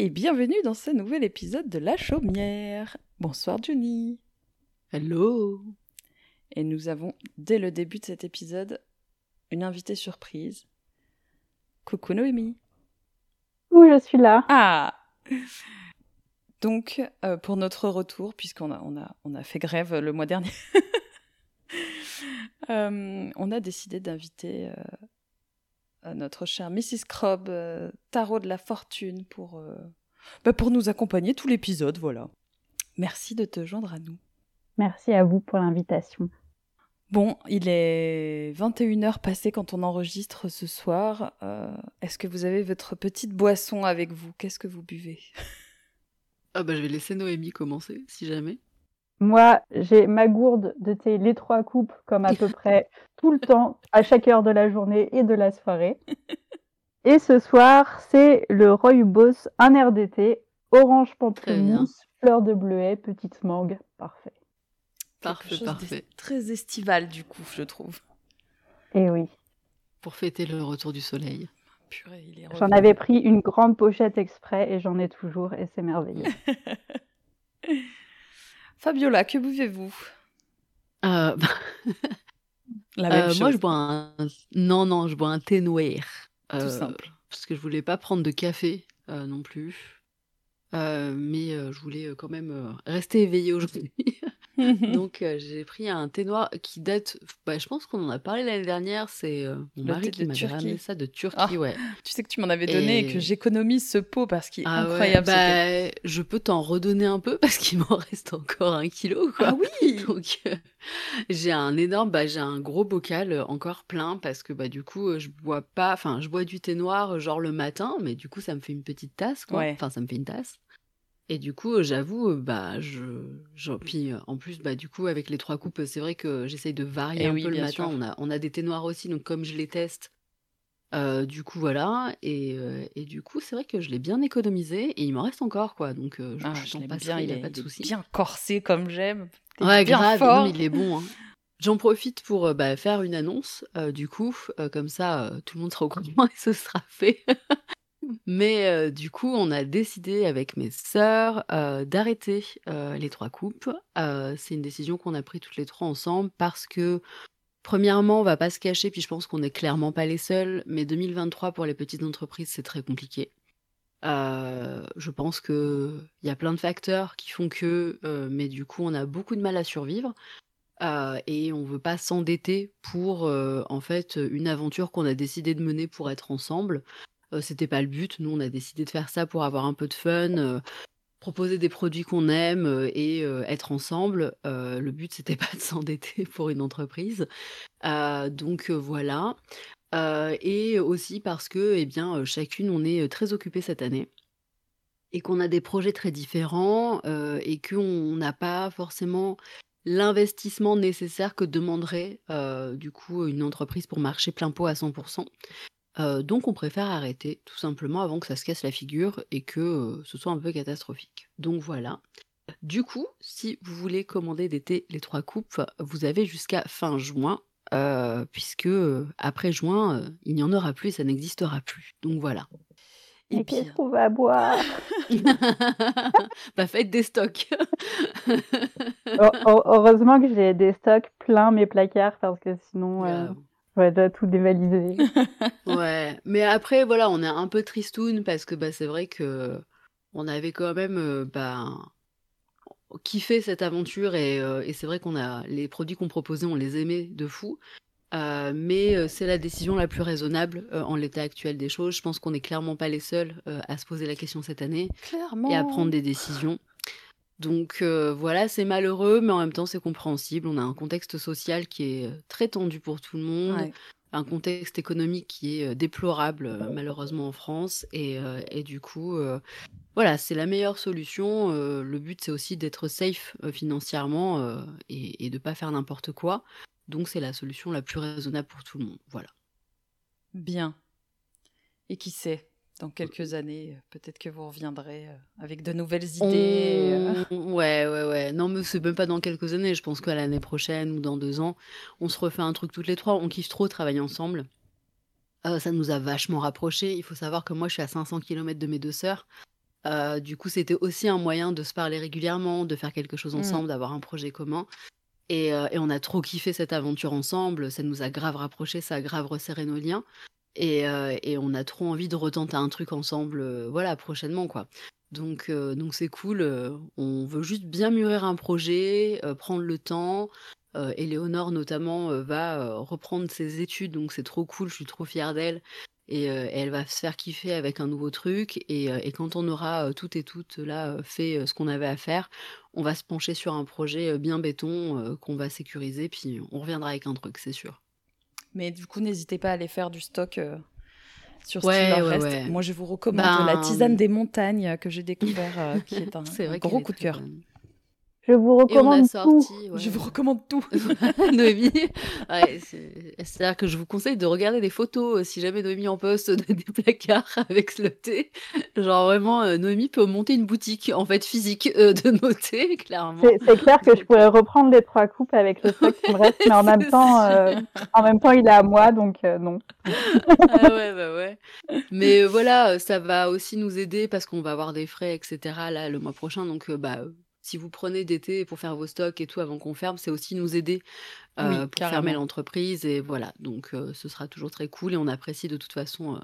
et bienvenue dans ce nouvel épisode de La Chaumière. Bonsoir Johnny. Hello. Et nous avons, dès le début de cet épisode, une invitée surprise. Coucou Noémie. Oui, je suis là. Ah Donc, euh, pour notre retour, puisqu'on a, on a, on a fait grève le mois dernier, euh, on a décidé d'inviter euh, notre chère Mrs. Crobb, Tarot de la Fortune, pour, bah, pour nous accompagner tout l'épisode, voilà. Merci de te joindre à nous. Merci à vous pour l'invitation. Bon, il est 21h passé quand on enregistre ce soir. Est-ce que vous avez votre petite boisson avec vous? Qu'est-ce que vous buvez? Ah bah je vais laisser Noémie commencer, si jamais. Moi, j'ai ma gourde de thé, les trois coupes, comme à peu près tout le temps, à chaque heure de la journée et de la soirée. Et ce soir, c'est le Rooibos, un air d'été, orange pamplemousse, fleur de bleuet, petite mangue, parfait. Parfait, parfait. Très estival du coup, je trouve. Et eh oui. Pour fêter le retour du soleil. J'en avais pris une grande pochette exprès et j'en ai toujours et c'est merveilleux. Fabiola, que buvez-vous? Euh, La même chose. Euh, moi, je bois un. Non, non, je bois un thé noir. Tout euh, simple. Parce que je voulais pas prendre de café non plus. mais je voulais quand même rester éveillée aujourd'hui. Donc j'ai pris un thé noir qui date, bah, je pense qu'on en a parlé l'année dernière, c'est mon mari qui m'a ramené ça de Turquie, ah, ouais. Tu sais que tu m'en avais donné et, que j'économise ce pot parce qu'il est ah incroyable. bah, je peux t'en redonner un peu parce qu'il m'en reste encore un kilo. Quoi. Ah oui Donc j'ai un énorme, bah, j'ai un gros bocal encore plein parce que bah, du coup je bois pas, enfin je bois du thé noir genre le matin, mais du coup ça me fait une petite tasse, quoi. Enfin ça me fait une tasse. Et du coup, j'avoue, bah, je, je, puis en plus, bah, du coup, avec les trois coupes, c'est vrai que j'essaye de varier eh un peu le matin. On a, on a des thés noirs aussi, donc comme je les teste, du coup, voilà. Et, et du coup, c'est vrai que je l'ai bien économisé et il m'en reste encore, quoi. Donc, je, ah, je pas bien, il, a pas de souci. Bien corsé comme j'aime. Ouais, grave, non, il est bon. Hein. J'en profite pour bah, faire une annonce, du coup, comme ça, tout le monde sera au courant et ce sera fait. Mais du coup, on a décidé avec mes sœurs d'arrêter les trois coupes. c'est une décision qu'on a prise toutes les trois ensemble parce que, premièrement, on va pas se cacher, puis je pense qu'on n'est clairement pas les seuls, mais 2023 pour les petites entreprises, c'est très compliqué. je pense qu'il y a plein de facteurs qui font que, mais du coup, on a beaucoup de mal à survivre. et on veut pas s'endetter pour en fait une aventure qu'on a décidé de mener pour être ensemble c'était pas le but. Nous, on a décidé de faire ça pour avoir un peu de fun, proposer des produits qu'on aime et être ensemble. le but, c'était pas de s'endetter pour une entreprise. donc voilà. et aussi parce que, eh bien, chacune, on est très occupée cette année et qu'on a des projets très différents et qu'on n'a pas forcément l'investissement nécessaire que demanderait du coup une entreprise pour marcher plein pot à 100% donc on préfère arrêter tout simplement avant que ça se casse la figure et que, ce soit un peu catastrophique. Donc voilà. Du coup, si vous voulez commander thés Les Trois Coupes, vous avez jusqu'à fin juin, puisque, après juin, il n'y en aura plus et ça n'existera plus. Donc voilà. Et qu'est-ce qu'on va boire? Bah, faites des stocks. heureusement que j'ai des stocks pleins mes placards parce que sinon, Ouais, t'as tout dévalisé. Ouais, mais après, voilà, on est un peu tristoun parce que bah, c'est vrai que on avait quand même euh, bah, kiffé cette aventure et, euh, et c'est vrai qu'on a les produits qu'on proposait, on les aimait de fou. Euh, mais c'est la décision la plus raisonnable en l'état actuel des choses. Je pense qu'on n'est clairement pas les seuls à se poser la question cette année et à prendre des décisions. Donc voilà, c'est malheureux, mais en même temps c'est compréhensible. On a un contexte social qui est très tendu pour tout le monde, un contexte économique qui est déplorable malheureusement en France, et, du coup, voilà, c'est la meilleure solution. le but c'est aussi d'être safe financièrement et, et de pas faire n'importe quoi. Donc c'est la solution la plus raisonnable pour tout le monde. Voilà. Bien. Et qui sait? Dans quelques années, peut-être que vous reviendrez euh, avec de nouvelles idées. Euh. Ouais, ouais, ouais. Non, mais c'est même pas dans quelques années. Je pense qu'à l'année prochaine ou dans deux ans, on se refait un truc toutes les trois. On kiffe trop travailler ensemble. Euh, ça nous a vachement rapprochés. Il faut savoir que moi, je suis à 500 km de mes deux sœurs. du coup, c'était aussi un moyen de se parler régulièrement, de faire quelque chose mmh. ensemble, d'avoir un projet commun. Et, et, on a trop kiffé cette aventure ensemble. Ça nous a grave rapprochés, ça a grave resserré nos liens. Et, et on a trop envie de retenter un truc ensemble, voilà, prochainement, quoi. Donc, donc c'est cool. on veut juste bien mûrir un projet, prendre le temps. Éléonore notamment va reprendre ses études, donc c'est trop cool. Je suis trop fière d'elle. Et, elle va se faire kiffer avec un nouveau truc. Et, quand on aura tout et toutes là fait ce qu'on avait à faire, on va se pencher sur un projet bien béton qu'on va sécuriser. Puis on reviendra avec un truc, c'est sûr. Mais du coup, n'hésitez pas à aller faire du stock sur ce reste. Moi, je vous recommande la ben, tisane des montagnes que j'ai découvert, euh, qui est un, gros coup de cœur. Je vous recommande tout. Je vous recommande tout. Noémie, c'est-à-dire que je vous conseille de regarder des photos euh, si jamais Noémie en poste des placards avec le thé. Genre vraiment, euh, Noémie peut monter une boutique en fait physique euh, de noter, clairement. C'est clair que je pourrais reprendre les trois coupes avec le stock qui me reste, mais en même temps, en même temps, il est à moi, donc non. ah ouais, bah ouais. Mais voilà, ça va aussi nous aider parce qu'on va avoir des frais, etc. là le mois prochain, donc bah si vous prenez d'été pour faire vos stocks et tout avant qu'on ferme, c'est aussi nous aider euh, pour fermer l'entreprise. Et voilà, donc euh, ce sera toujours très cool et on apprécie de toute façon euh,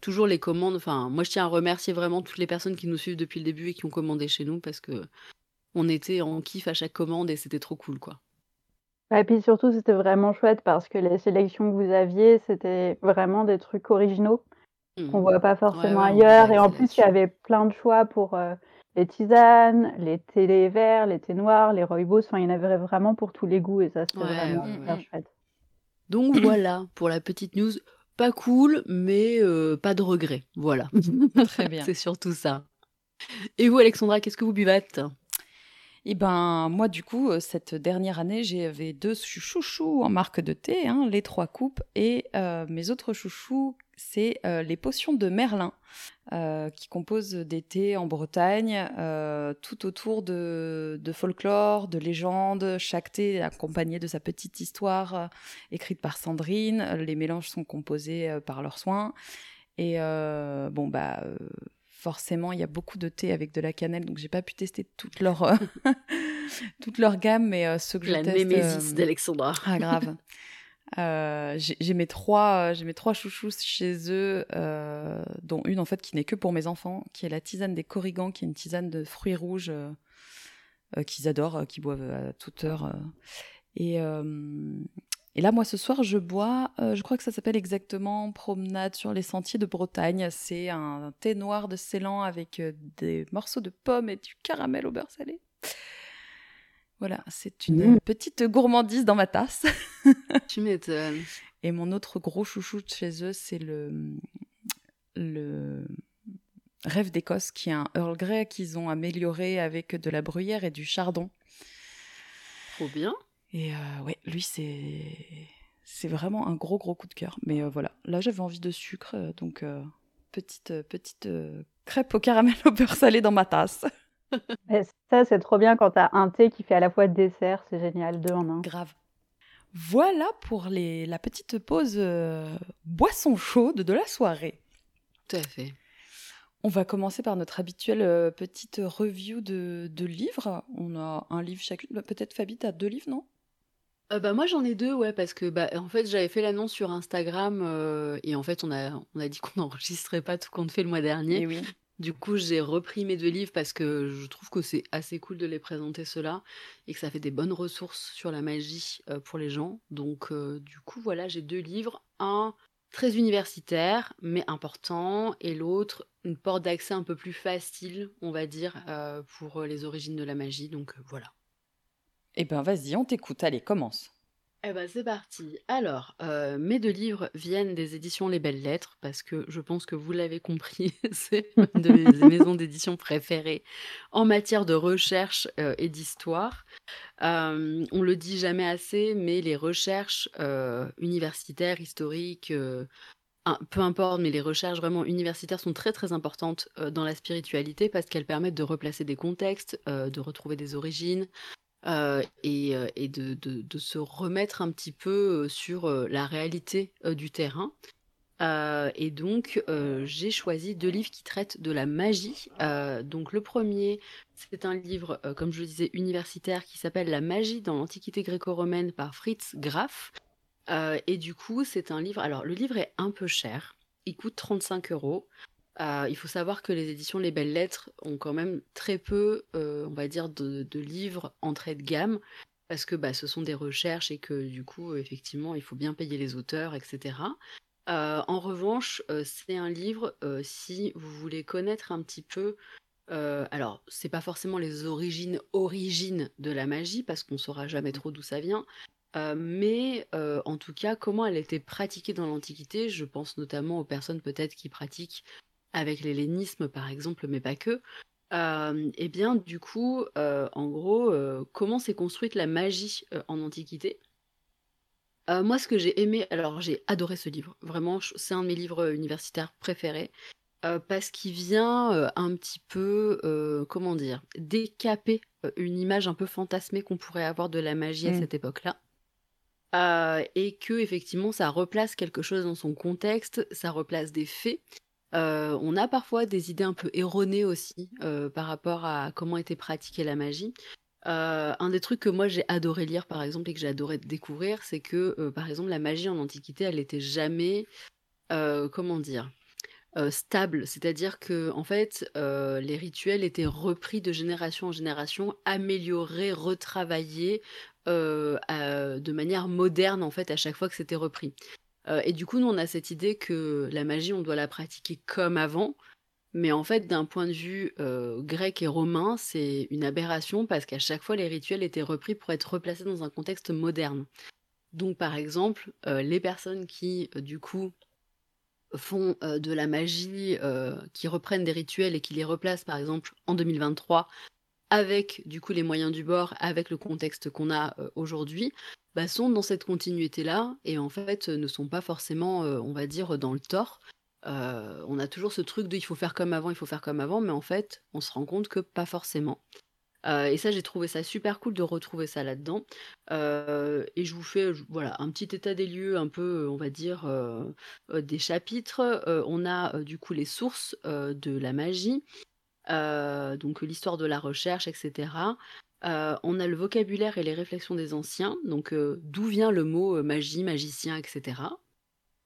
toujours les commandes. Enfin, moi je tiens à remercier vraiment toutes les personnes qui nous suivent depuis le début et qui ont commandé chez nous parce que on était en kiff à chaque commande et c'était trop cool quoi. Et puis surtout, c'était vraiment chouette parce que les sélections que vous aviez, c'était vraiment des trucs originaux mmh. qu'on voit pas forcément ailleurs. Et en plus, il y avait plein de choix pour les tisanes, les thés verts, les thés noirs, les rooibos, enfin, il y en avait vraiment pour tous les goûts et ça, c'était vraiment super chouette. Donc voilà, pour la petite news, pas cool, mais euh, pas de regret. Voilà. Très bien. C'est surtout ça. Et vous, Alexandra, qu'est-ce que vous buvâtes eh ben, moi, du coup, euh, cette dernière année, j'avais deux chouchous en marque de thé, hein, les trois coupes, et euh, mes autres chouchous, c'est euh, les potions de Merlin, qui composent des thés en Bretagne, tout autour de, folklore, de légendes, chaque thé accompagné de sa petite histoire écrite par Sandrine. Les mélanges sont composés par leurs soins. Et bon, bah forcément, il y a beaucoup de thé avec de la cannelle, donc j'ai pas pu tester toute leur, euh, toute leur gamme, mais euh, ceux que la je teste... La némésis euh, d'Alexandra. Ah, grave. j'ai mes trois j'ai mes trois chouchous chez eux dont une en fait qui n'est que pour mes enfants qui est la tisane des corrigans qui est une tisane de fruits rouges qu'ils adorent qu'ils boivent à toute heure et et là, moi, ce soir, je bois, euh, je crois que ça s'appelle exactement Promenade sur les sentiers de Bretagne. C'est un thé noir de Ceylan avec euh, des morceaux de pommes et du caramel au beurre salé. Voilà, c'est une mmh. petite gourmandise dans ma tasse. tu m'étonnes. Et mon autre gros chouchou de chez eux, c'est le, le Rêve d'Écosse, qui est un Earl Grey qu'ils ont amélioré avec de la bruyère et du chardon. Trop bien. Et euh, ouais, lui, c'est c'est vraiment un gros gros coup de cœur. Mais euh, voilà, là j'avais envie de sucre, euh, donc petite petite crêpe au caramel au beurre salé dans ma tasse. ça, c'est trop bien quand t'as un thé qui fait à la fois dessert, c'est génial, deux en un. Grave. Voilà pour les, la petite pause boisson chaude de la soirée. Tout à fait. On va commencer par notre habituelle euh, petite review de, livres. On a un livre chacune. Peut-être Fabi, t'as deux livres, non? Euh, bah moi j'en ai deux ouais parce que bah en fait j'avais fait l'annonce sur Instagram euh, et en fait on a on a dit qu'on n'enregistrerait pas tout compte fait le mois dernier. Oui. Du coup j'ai repris mes deux livres parce que je trouve que c'est assez cool de les présenter ceux-là et que ça fait des bonnes ressources sur la magie pour les gens. Donc du coup voilà j'ai deux livres. Un très universitaire, mais important, et l'autre, une porte d'accès un peu plus facile, on va dire, euh, pour les origines de la magie. Donc euh, voilà. Eh ben vas-y, on t'écoute, allez, commence. Eh ben c'est parti. Alors, euh, mes deux livres viennent des éditions Les Belles Lettres, parce que je pense que vous l'avez compris, c'est une de mes maisons d'édition préférées en matière de recherche euh, et d'histoire. Euh, on le dit jamais assez, mais les recherches universitaires, historiques, peu importe, mais les recherches vraiment universitaires sont très très importantes dans la spiritualité parce qu'elles permettent de replacer des contextes, de retrouver des origines, euh, et, euh, de, se remettre un petit peu euh, sur la réalité du terrain. et donc, j'ai choisi deux livres qui traitent de la magie. donc, le premier, c'est un livre, comme je le disais, universitaire qui s'appelle La magie dans l'Antiquité gréco-romaine par Fritz Graff. et du coup, c'est un livre. Alors, le livre est un peu cher. Il coûte 35 euros. Il faut savoir que les éditions Les Belles Lettres ont quand même très peu, on va dire, de, livres entrée de gamme parce que bah, ce sont des recherches et que du coup, effectivement, il faut bien payer les auteurs, etc. Euh, en revanche, euh, c'est un livre, euh, si vous voulez connaître un petit peu, alors c'est pas forcément les origines origines de la magie, parce qu'on saura jamais trop d'où ça vient, mais en tout cas, comment elle était pratiquée dans l'Antiquité, je pense notamment aux personnes peut-être qui pratiquent avec l'hellénisme par exemple, mais pas que, eh bien, du coup, en gros, comment s'est construite la magie, en Antiquité? moi, ce que j'ai aimé alors j'ai adoré ce livre, vraiment c'est un de mes livres, universitaires préférés, parce qu'il vient, un petit peu, comment dire? Décaper, une image un peu fantasmée qu'on pourrait avoir de la magie à mmh. cette époque-là. et que effectivement ça replace quelque chose dans son contexte, ça replace des faits on a parfois des idées un peu erronées aussi, par rapport à comment était pratiquée la magie. un des trucs que moi j'ai adoré lire par exemple et que j'ai adoré découvrir, c'est que, par exemple la magie en antiquité, elle n'était jamais, comment dire? stable. C'est-à-dire que en fait, les rituels étaient repris de génération en génération, améliorés, retravaillés, de manière moderne en fait à chaque fois que c'était repris. Euh, et du coup, nous, on a cette idée que la magie, on doit la pratiquer comme avant. Mais en fait, d'un point de vue euh, grec et romain, c'est une aberration parce qu'à chaque fois, les rituels étaient repris pour être replacés dans un contexte moderne. Donc, par exemple, euh, les personnes qui, du coup, font de la magie, qui reprennent des rituels et qui les replacent, par exemple, en 2023, avec du coup les moyens du bord, avec le contexte qu'on a aujourd'hui, bah, sont dans cette continuité-là et en fait ne sont pas forcément, on va dire, dans le tort. on a toujours ce truc de il faut faire comme avant, il faut faire comme avant, mais en fait, on se rend compte que pas forcément. et ça, j'ai trouvé ça super cool de retrouver ça là-dedans. et je vous fais voilà, un petit état des lieux, un peu, on va dire, des chapitres. on a du coup les sources de la magie, donc l'histoire de la recherche, etc. Euh, on a le vocabulaire et les réflexions des anciens, donc euh, d'où vient le mot euh, magie, magicien, etc.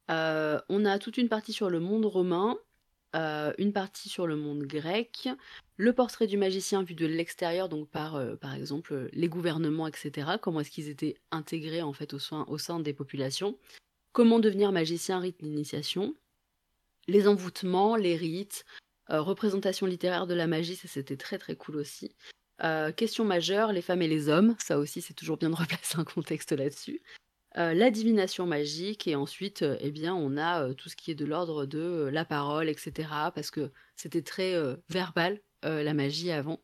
on a toute une partie sur le monde romain, une partie sur le monde grec, le portrait du magicien vu de l'extérieur, donc par, par exemple les gouvernements, etc. Comment est-ce qu'ils étaient intégrés en fait au sein, au sein des populations. Comment devenir magicien, rite d'initiation. Les envoûtements, les rites, représentation littéraire de la magie, ça c'était très très cool aussi. Euh, question majeure, les femmes et les hommes. Ça aussi, c'est toujours bien de replacer un contexte là-dessus. Euh, la divination magique et ensuite, euh, eh bien, on a tout ce qui est de l'ordre de la parole, etc. Parce que c'était très verbal la magie avant.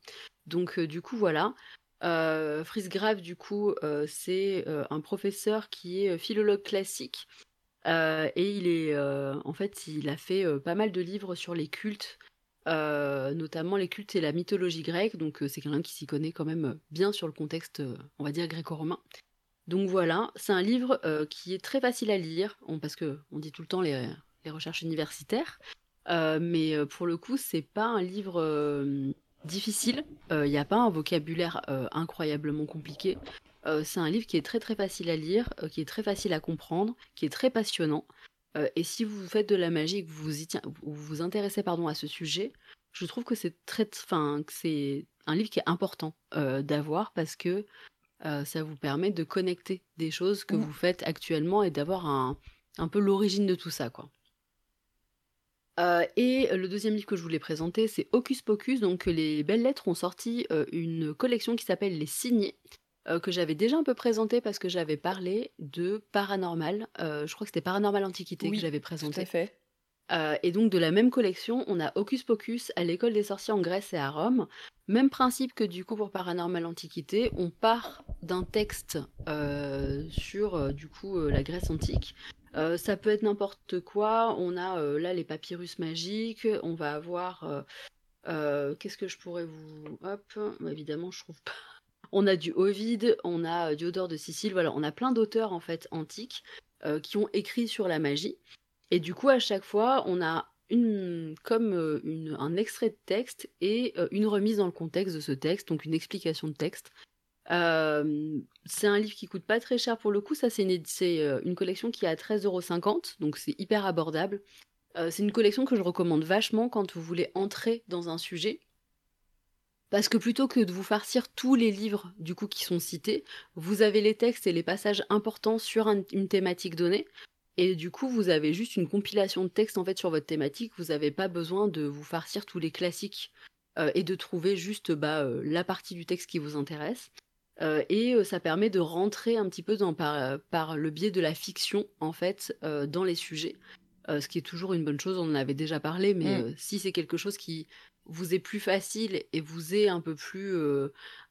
Donc, du coup, voilà. Fritz Grave, du coup, c'est un professeur qui est philologue classique. et il est, en fait, il a fait pas mal de livres sur les cultes euh, notamment les cultes et la mythologie grecque, donc euh, c'est quelqu'un qui s'y connaît quand même euh, bien sur le contexte, on va dire, gréco-romain. Donc voilà, c'est un livre qui est très facile à lire, parce que on dit tout le temps les, recherches universitaires, mais pour le coup, c'est pas un livre difficile, il n'y a pas un vocabulaire incroyablement compliqué. c'est un livre qui est très très facile à lire, qui est très facile à comprendre, qui est très passionnant. Euh, et si vous faites de la magie et que vous vous, y vous, vous intéressez pardon, à ce sujet, je trouve que c'est très, enfin, c'est un livre qui est important euh, d'avoir parce que euh, ça vous permet de connecter des choses que mmh. vous faites actuellement et d'avoir un, un peu l'origine de tout ça, quoi. et le deuxième livre que je voulais présenter, c'est Hocus Pocus. Donc, les Belles Lettres ont sorti une collection qui s'appelle Les Signés, euh, que j'avais déjà un peu présenté parce que j'avais parlé de Paranormal. Euh, je crois que c'était Paranormal Antiquité que j'avais présenté. Tout à fait. Euh, et donc de la même collection, on a Hocus Pocus à l'école des sorciers en Grèce et à Rome. Même principe que du coup pour Paranormal Antiquité, on part d'un texte sur du coup la Grèce antique. ça peut être n'importe quoi. On a là les papyrus magiques. On va avoir qu'est-ce que je pourrais vous hop bah, évidemment je trouve pas on a du Ovid, on a euh, Diodore de Sicile, on a plein d'auteurs en fait antiques euh, qui ont écrit sur la magie. Et du coup, à chaque fois, on a une, comme un extrait de texte et une remise dans le contexte de ce texte, donc une explication de texte. c'est un livre qui coûte pas très cher pour le coup. Ça, c'est une, une collection qui est à 13,50€, donc c'est hyper abordable. c'est une collection que je recommande vachement quand vous voulez entrer dans un sujet. Parce que plutôt que de vous farcir tous les livres du coup qui sont cités, vous avez les textes et les passages importants sur une thématique donnée. Et du coup, vous avez juste une compilation de textes en fait sur votre thématique. Vous n'avez pas besoin de vous farcir tous les classiques euh, et de trouver juste bah, euh, la partie du texte qui vous intéresse. Euh, et ça permet de rentrer un petit peu dans, par, par, le biais de la fiction en fait dans les sujets. ce qui est toujours une bonne chose, on en avait déjà parlé, mais mmh. si c'est quelque chose qui vous est plus facile et vous est un peu plus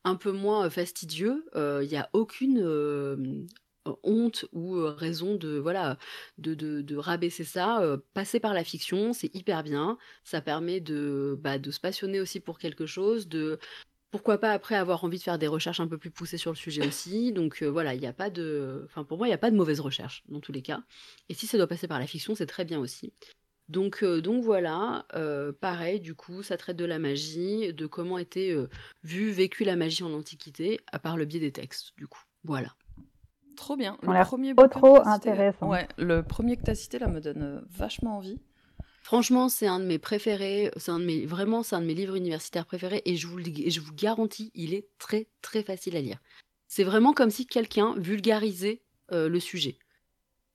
un peu moins fastidieux, il n'y a aucune honte ou raison de voilà de, de, rabaisser ça. passer par la fiction, c'est hyper bien. Ça permet de, bah, de se passionner aussi pour quelque chose, de pourquoi pas après avoir envie de faire des recherches un peu plus poussées sur le sujet aussi. Donc voilà, il n'y a pas de. Enfin, pour moi, il n'y a pas de mauvaise recherche dans tous les cas. Et si ça doit passer par la fiction, c'est très bien aussi. Donc, euh, donc voilà, euh, pareil, du coup, ça traite de la magie, de comment était euh, vue, vécue la magie en Antiquité, à part le biais des textes, du coup. Voilà. Trop bien. Le premier trop, trop intéressant. Ouais, le premier que tu as cité là me donne vachement envie. Franchement, c'est un de mes préférés. C'est un de mes vraiment, c'est un de mes livres universitaires préférés et je vous, je vous garantis, il est très très facile à lire. C'est vraiment comme si quelqu'un vulgarisait le sujet.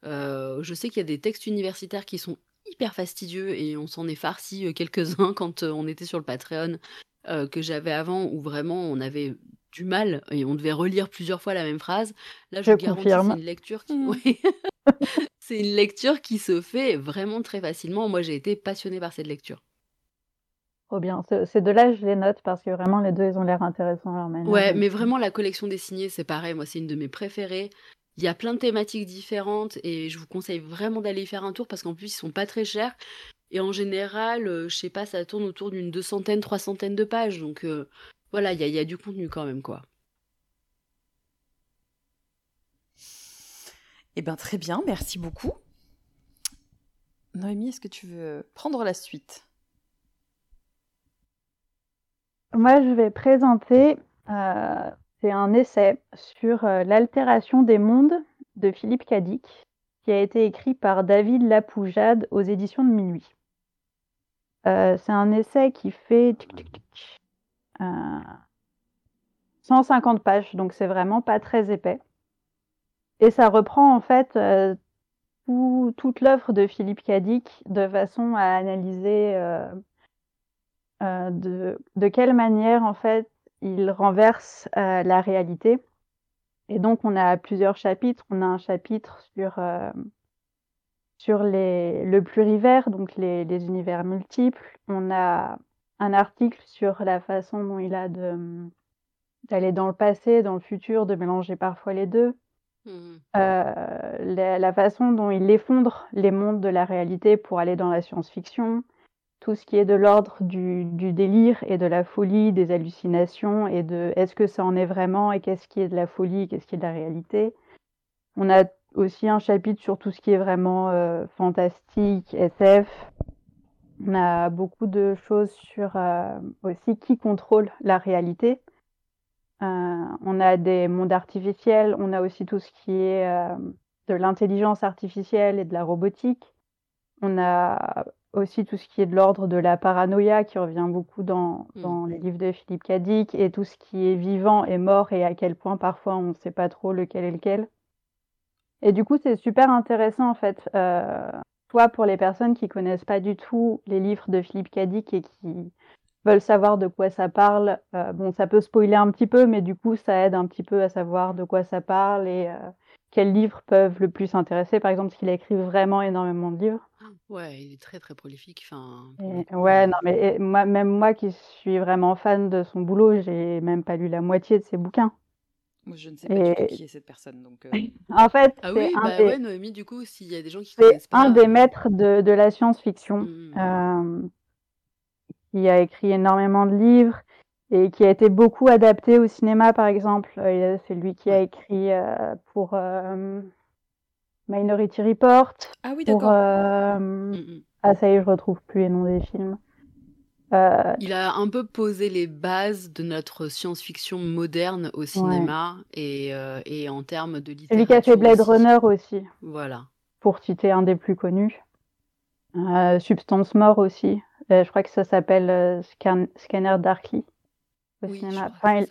je sais qu'il y a des textes universitaires qui sont hyper fastidieux et on s'en est farci euh, quelques-uns quand euh, on était sur le Patreon euh, que j'avais avant où vraiment on avait du mal et on devait relire plusieurs fois la même phrase. Là, je, garantis, c'est une lecture qui... Mmh. c'est une lecture qui se fait vraiment très facilement. Moi, j'ai été passionnée par cette lecture. Trop bien. Ces deux-là, je les note parce que vraiment, les deux, ils ont l'air intéressants leur manière. Ouais, mais vraiment, la collection dessinée, c'est pareil. Moi, c'est une de mes préférées. Il y a plein de thématiques différentes et je vous conseille vraiment d'aller y faire un tour parce qu'en plus ils sont pas très chers. Et en général, euh, je sais pas, ça tourne autour d'une deux centaine, trois centaines de pages. Donc euh, voilà, il y, a du contenu quand même, quoi. Eh bien, très bien, merci beaucoup. Noémie, est-ce que tu veux prendre la suite? Moi, je vais présenter euh, c'est un essai sur euh, l'altération des mondes de Philippe Cadic, qui a été écrit par David Lapoujade aux éditions de Minuit. Euh, c'est un essai qui fait 150 euh, pages, donc c'est vraiment pas très épais. Et ça reprend en fait toute l'œuvre de Philippe Cadic de façon à analyser de, de, quelle manière en fait il renverse euh, la réalité. Et donc, on a plusieurs chapitres. On a un chapitre sur, euh, sur les, le plurivers, donc les, les, univers multiples. On a un article sur la façon dont il a d'aller dans le passé, dans le futur, de mélanger parfois les deux. Mmh. Euh, la, la, façon dont il effondre les mondes de la réalité pour aller dans la science-fiction tout ce qui est de l'ordre du, délire et de la folie, des hallucinations et de est-ce que ça en est vraiment et qu'est-ce qui est de la folie, qu'est-ce qui est de la réalité. On a aussi un chapitre sur tout ce qui est vraiment euh, fantastique, SF. On a beaucoup de choses sur euh, aussi qui contrôle la réalité. Euh, on a des mondes artificiels, on a aussi tout ce qui est de l'intelligence artificielle et de la robotique. On a aussi tout ce qui est de l'ordre de la paranoïa qui revient beaucoup dans, mmh. dans les livres de Philippe Cadic et tout ce qui est vivant et mort et à quel point parfois on ne sait pas trop lequel est lequel. Et du coup, c'est super intéressant en fait, euh, soit pour les personnes qui connaissent pas du tout les livres de Philippe Cadic et qui veulent savoir de quoi ça parle. Euh, bon, ça peut spoiler un petit peu, mais du coup, ça aide un petit peu à savoir de quoi ça parle et euh, quels livres peuvent le plus intéresser. Par exemple, qu'il a écrit vraiment énormément de livres. Ouais, il est très très prolifique. Enfin, ouais, non, mais moi, même moi qui suis vraiment fan de son boulot, j'ai même pas lu la moitié de ses bouquins. Moi, je ne sais pas qui est cette personne. Donc, euh. en fait, ah oui, bah ouais, Noémie, du coup, s'il y a des gens qui connaissent pas. C'est un des maîtres de, de la science-fiction. Mmh. Euh, il a écrit énormément de livres et qui a été beaucoup adapté au cinéma, par exemple. Euh, c'est lui qui a écrit euh, pour euh, Minority Report. Ah oui, d'accord. Mm, mm. Ah, ça y est, je retrouve plus les noms des films. Il a un peu posé les bases de notre science-fiction moderne au cinéma et, et, en termes de littérature. Celui qui a fait Blade Runner aussi. Voilà. Pour citer un des plus connus. Substance Mort aussi. je crois que ça s'appelle Scanner Darkly au cinéma. il,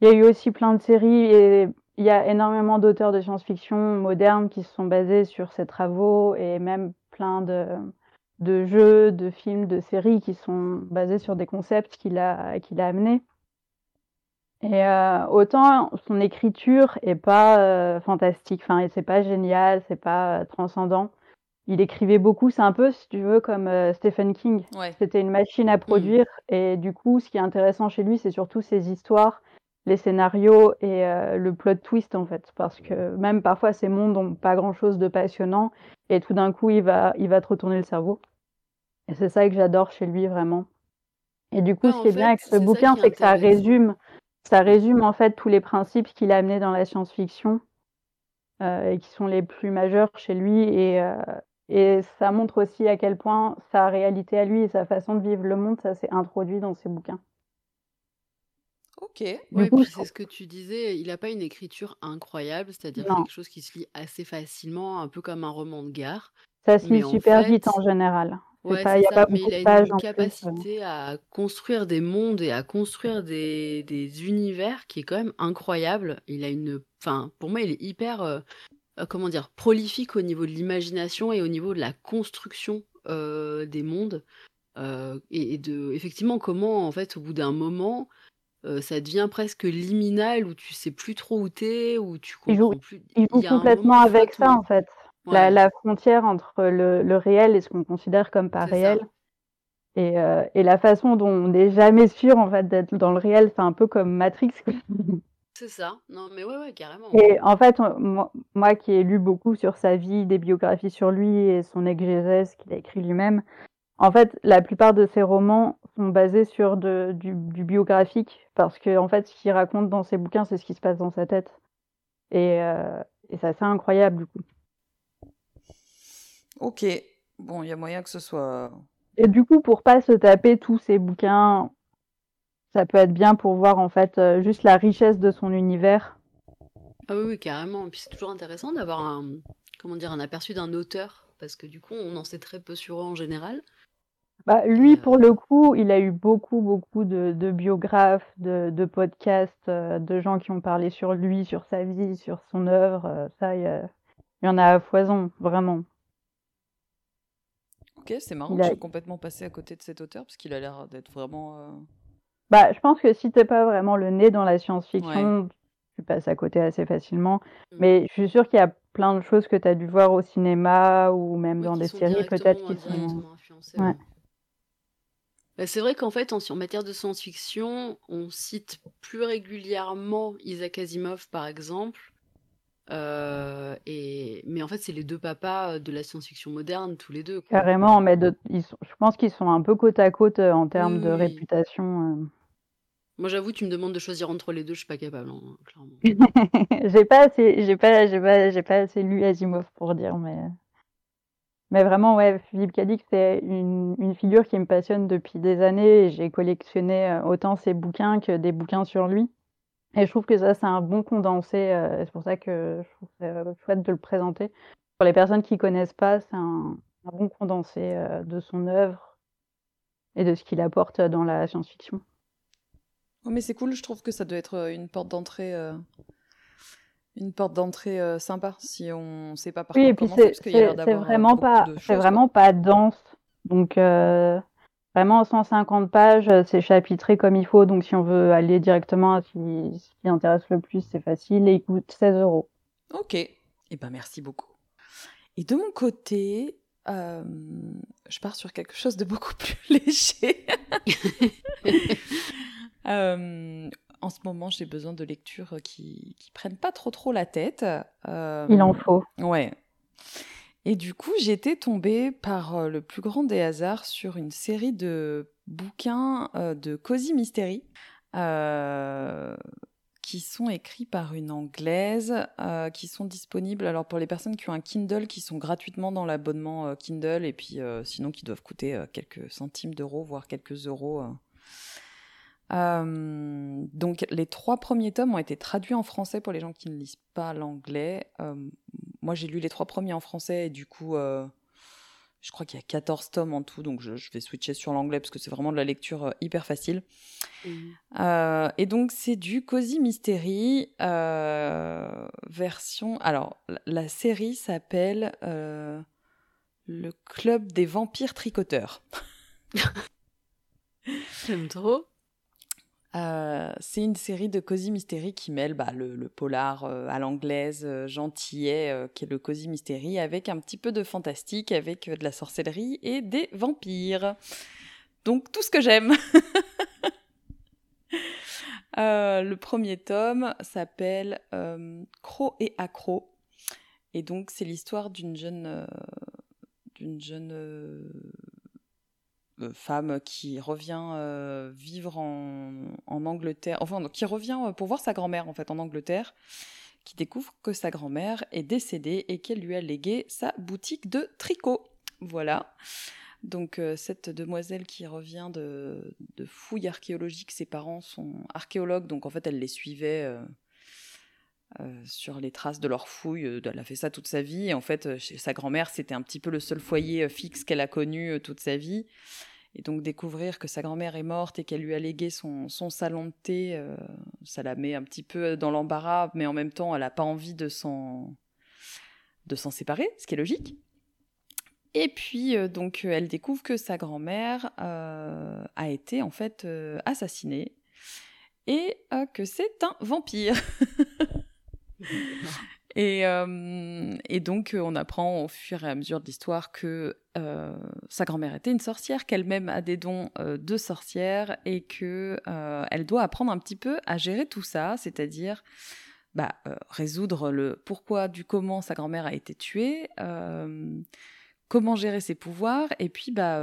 il y a eu aussi plein de séries et il y a énormément d'auteurs de science-fiction modernes qui se sont basés sur ses travaux et même plein de, de jeux, de films, de séries qui sont basés sur des concepts qu'il a, qu'il a amenés. Et euh, autant son écriture est pas euh, fantastique, enfin c'est pas génial, c'est pas euh, transcendant. Il écrivait beaucoup, c'est un peu si tu veux comme Stephen King. C'était une machine à mmh. produire et du coup ce qui est intéressant chez lui c'est surtout ses histoires les scénarios et euh, le plot twist en fait. Parce que même parfois ces mondes n'ont pas grand chose de passionnant et tout d'un coup il va il va te retourner le cerveau. Et c'est ça que j'adore chez lui vraiment. Et du coup ce qui est bien avec ce bouquin c'est que ça résume ça résume en fait tous les principes qu'il a amenés dans la science-fiction euh, et qui sont les plus majeurs chez lui. Et euh, et ça montre aussi à quel point sa réalité à lui et sa façon de vivre le monde ça s'est introduit dans ses bouquins Ok. Ouais, c'est ce que tu disais, il n'a pas une écriture incroyable, c'est-à-dire quelque chose qui se lit assez facilement, un peu comme un roman de gare. Ça se lit super vite en général. Ouais, c'est ça, mais il a une capacité à construire des mondes et à construire des, des univers qui est quand même incroyable. Il a une, enfin, pour moi, il est hyper, euh, euh, comment dire, prolifique au niveau de l'imagination et au niveau de la construction euh, des mondes. et, et de, effectivement, comment, en fait, au bout d'un moment, euh, ça devient presque liminal où tu sais plus trop où t'es, où tu comprends il plus. Il joue complètement avec ça en fait. La, frontière entre le, réel et ce qu'on considère comme pas réel. Et, euh, et, la façon dont on n'est jamais sûr en fait d'être dans le réel, c'est un peu comme Matrix. C'est ça, non mais ouais, ouais, carrément. Et en fait, moi, moi, qui ai lu beaucoup sur sa vie, des biographies sur lui et son exégèse qu'il a écrit lui-même, en fait, la plupart de ses romans sont basés sur de, du, biographique, parce que en fait, ce qu'il raconte dans ses bouquins, c'est ce qui se passe dans sa tête. Et, euh, et c'est assez incroyable, du coup. Ok, bon, il y a moyen que ce soit. Et du coup, pour pas se taper tous ces bouquins, ça peut être bien pour voir en fait euh, juste la richesse de son univers. Ah oui, oui carrément. Et puis c'est toujours intéressant d'avoir un, comment dire, un aperçu d'un auteur, parce que du coup, on en sait très peu sur eux en général. Bah, lui, pour le coup, il a eu beaucoup, beaucoup de, biographes, de, podcasts, euh, de gens qui ont parlé sur lui, sur sa vie, sur son œuvre. Euh, ça, il y, en a à foison, vraiment. Ok, c'est marrant, je suis complètement passé à côté de cet auteur parce qu'il a l'air d'être vraiment. Euh, bah, je pense que si t'es pas vraiment le nez dans la science-fiction, tu passes à côté assez facilement. Mm. Mais je suis sûre qu'il y a plein de choses que tu as dû voir au cinéma ou même dans des séries peut-être qui sont. Bah, c'est vrai qu'en fait, en, matière de science-fiction, on cite plus régulièrement Isaac Asimov, par exemple. Euh, et... Mais en fait, c'est les deux papas de la science-fiction moderne, tous les deux. Carrément, mais je pense qu'ils sont un peu côte à côte euh, en termes de réputation. Euh. Moi, j'avoue, tu me demandes de choisir entre les deux, je suis pas capable, hein, clairement. j'ai pas assez, j'ai pas, j'ai pas, j'ai pas assez lu Asimov pour dire, mais. Mais vraiment, ouais, Philippe Cadic, c'est une, une, figure qui me passionne depuis des années. J'ai collectionné euh, autant ses bouquins que des bouquins sur lui. Et je trouve que ça, c'est un bon condensé. Euh, c'est pour ça que je trouve ça euh, chouette de le présenter. Pour les personnes qui connaissent pas, c'est un, bon condensé de son œuvre et de ce qu'il apporte dans la science-fiction. Oh, mais c'est cool, je trouve que ça doit être une porte d'entrée une porte d'entrée euh, sympa si on ne sait pas par oui, y a l'air d'avoir vraiment pas c'est vraiment pas dense. Donc euh, vraiment 150 pages c'est chapitré comme il faut. Donc si on veut aller directement à ce qui, intéresse le plus c'est facile et il coûte 16 euros. Ok. Et eh ben merci beaucoup. Et de mon côté euh, je pars sur quelque chose de beaucoup plus léger en ce moment, j'ai besoin de lectures qui, qui prennent pas trop trop la tête. Euh, Il en faut. Ouais. Et du coup, j'étais tombée par euh, le plus grand des hasards sur une série de bouquins euh, de Cozy Mystery qui sont écrits par une anglaise, euh, qui sont disponibles alors pour les personnes qui ont un Kindle, qui sont gratuitement dans l'abonnement euh, Kindle, et puis euh, sinon qui doivent coûter quelques centimes d'euros, voire quelques euros. Donc les trois premiers tomes ont été traduits en français pour les gens qui ne lisent pas l'anglais. moi j'ai lu les trois premiers en français et du coup je crois qu'il y a 14 tomes en tout, donc je, vais switcher sur l'anglais parce que c'est vraiment de la lecture euh, hyper facile. Mmh. Euh, et donc c'est du Cozy Mystery euh, version. Alors la, série s'appelle Le Club des Vampires Tricoteurs. J'aime trop. Euh, c'est une série de cosy mystery qui mêle bah, le, polar euh, à l'anglaise, euh, gentillet, qui est le cosy mystery, avec un petit peu de fantastique, avec de la sorcellerie et des vampires. Donc tout ce que j'aime. le premier tome s'appelle Croc et accro. Et donc c'est l'histoire d'une jeune, d'une jeune euh, femme qui revient euh, vivre en, Angleterre, enfin qui revient euh, pour voir sa grand-mère en fait en Angleterre, qui découvre que sa grand-mère est décédée et qu'elle lui a légué sa boutique de tricot. Voilà. Donc cette demoiselle qui revient de, fouilles archéologiques, ses parents sont archéologues, donc en fait elle les suivait sur les traces de leurs fouilles. Elle a fait ça toute sa vie. Et en fait, chez sa grand-mère, c'était un petit peu le seul foyer fixe qu'elle a connu toute sa vie. Et donc découvrir que sa grand-mère est morte et qu'elle lui a légué son, salon de thé, euh, ça la met un petit peu dans l'embarras, mais en même temps, elle n'a pas envie de s'en, de s'en séparer, ce qui est logique. Et puis, euh, donc, elle découvre que sa grand-mère euh, a été en fait assassinée et que c'est un vampire. Euh, et, donc, euh, on apprend au fur et à mesure de l'histoire que euh, sa grand-mère était une sorcière, qu'elle-même a des dons de sorcière et que elle doit apprendre un petit peu à gérer tout ça, c'est-à-dire bah, résoudre le pourquoi du comment sa grand-mère a été tuée, comment gérer ses pouvoirs, et puis bah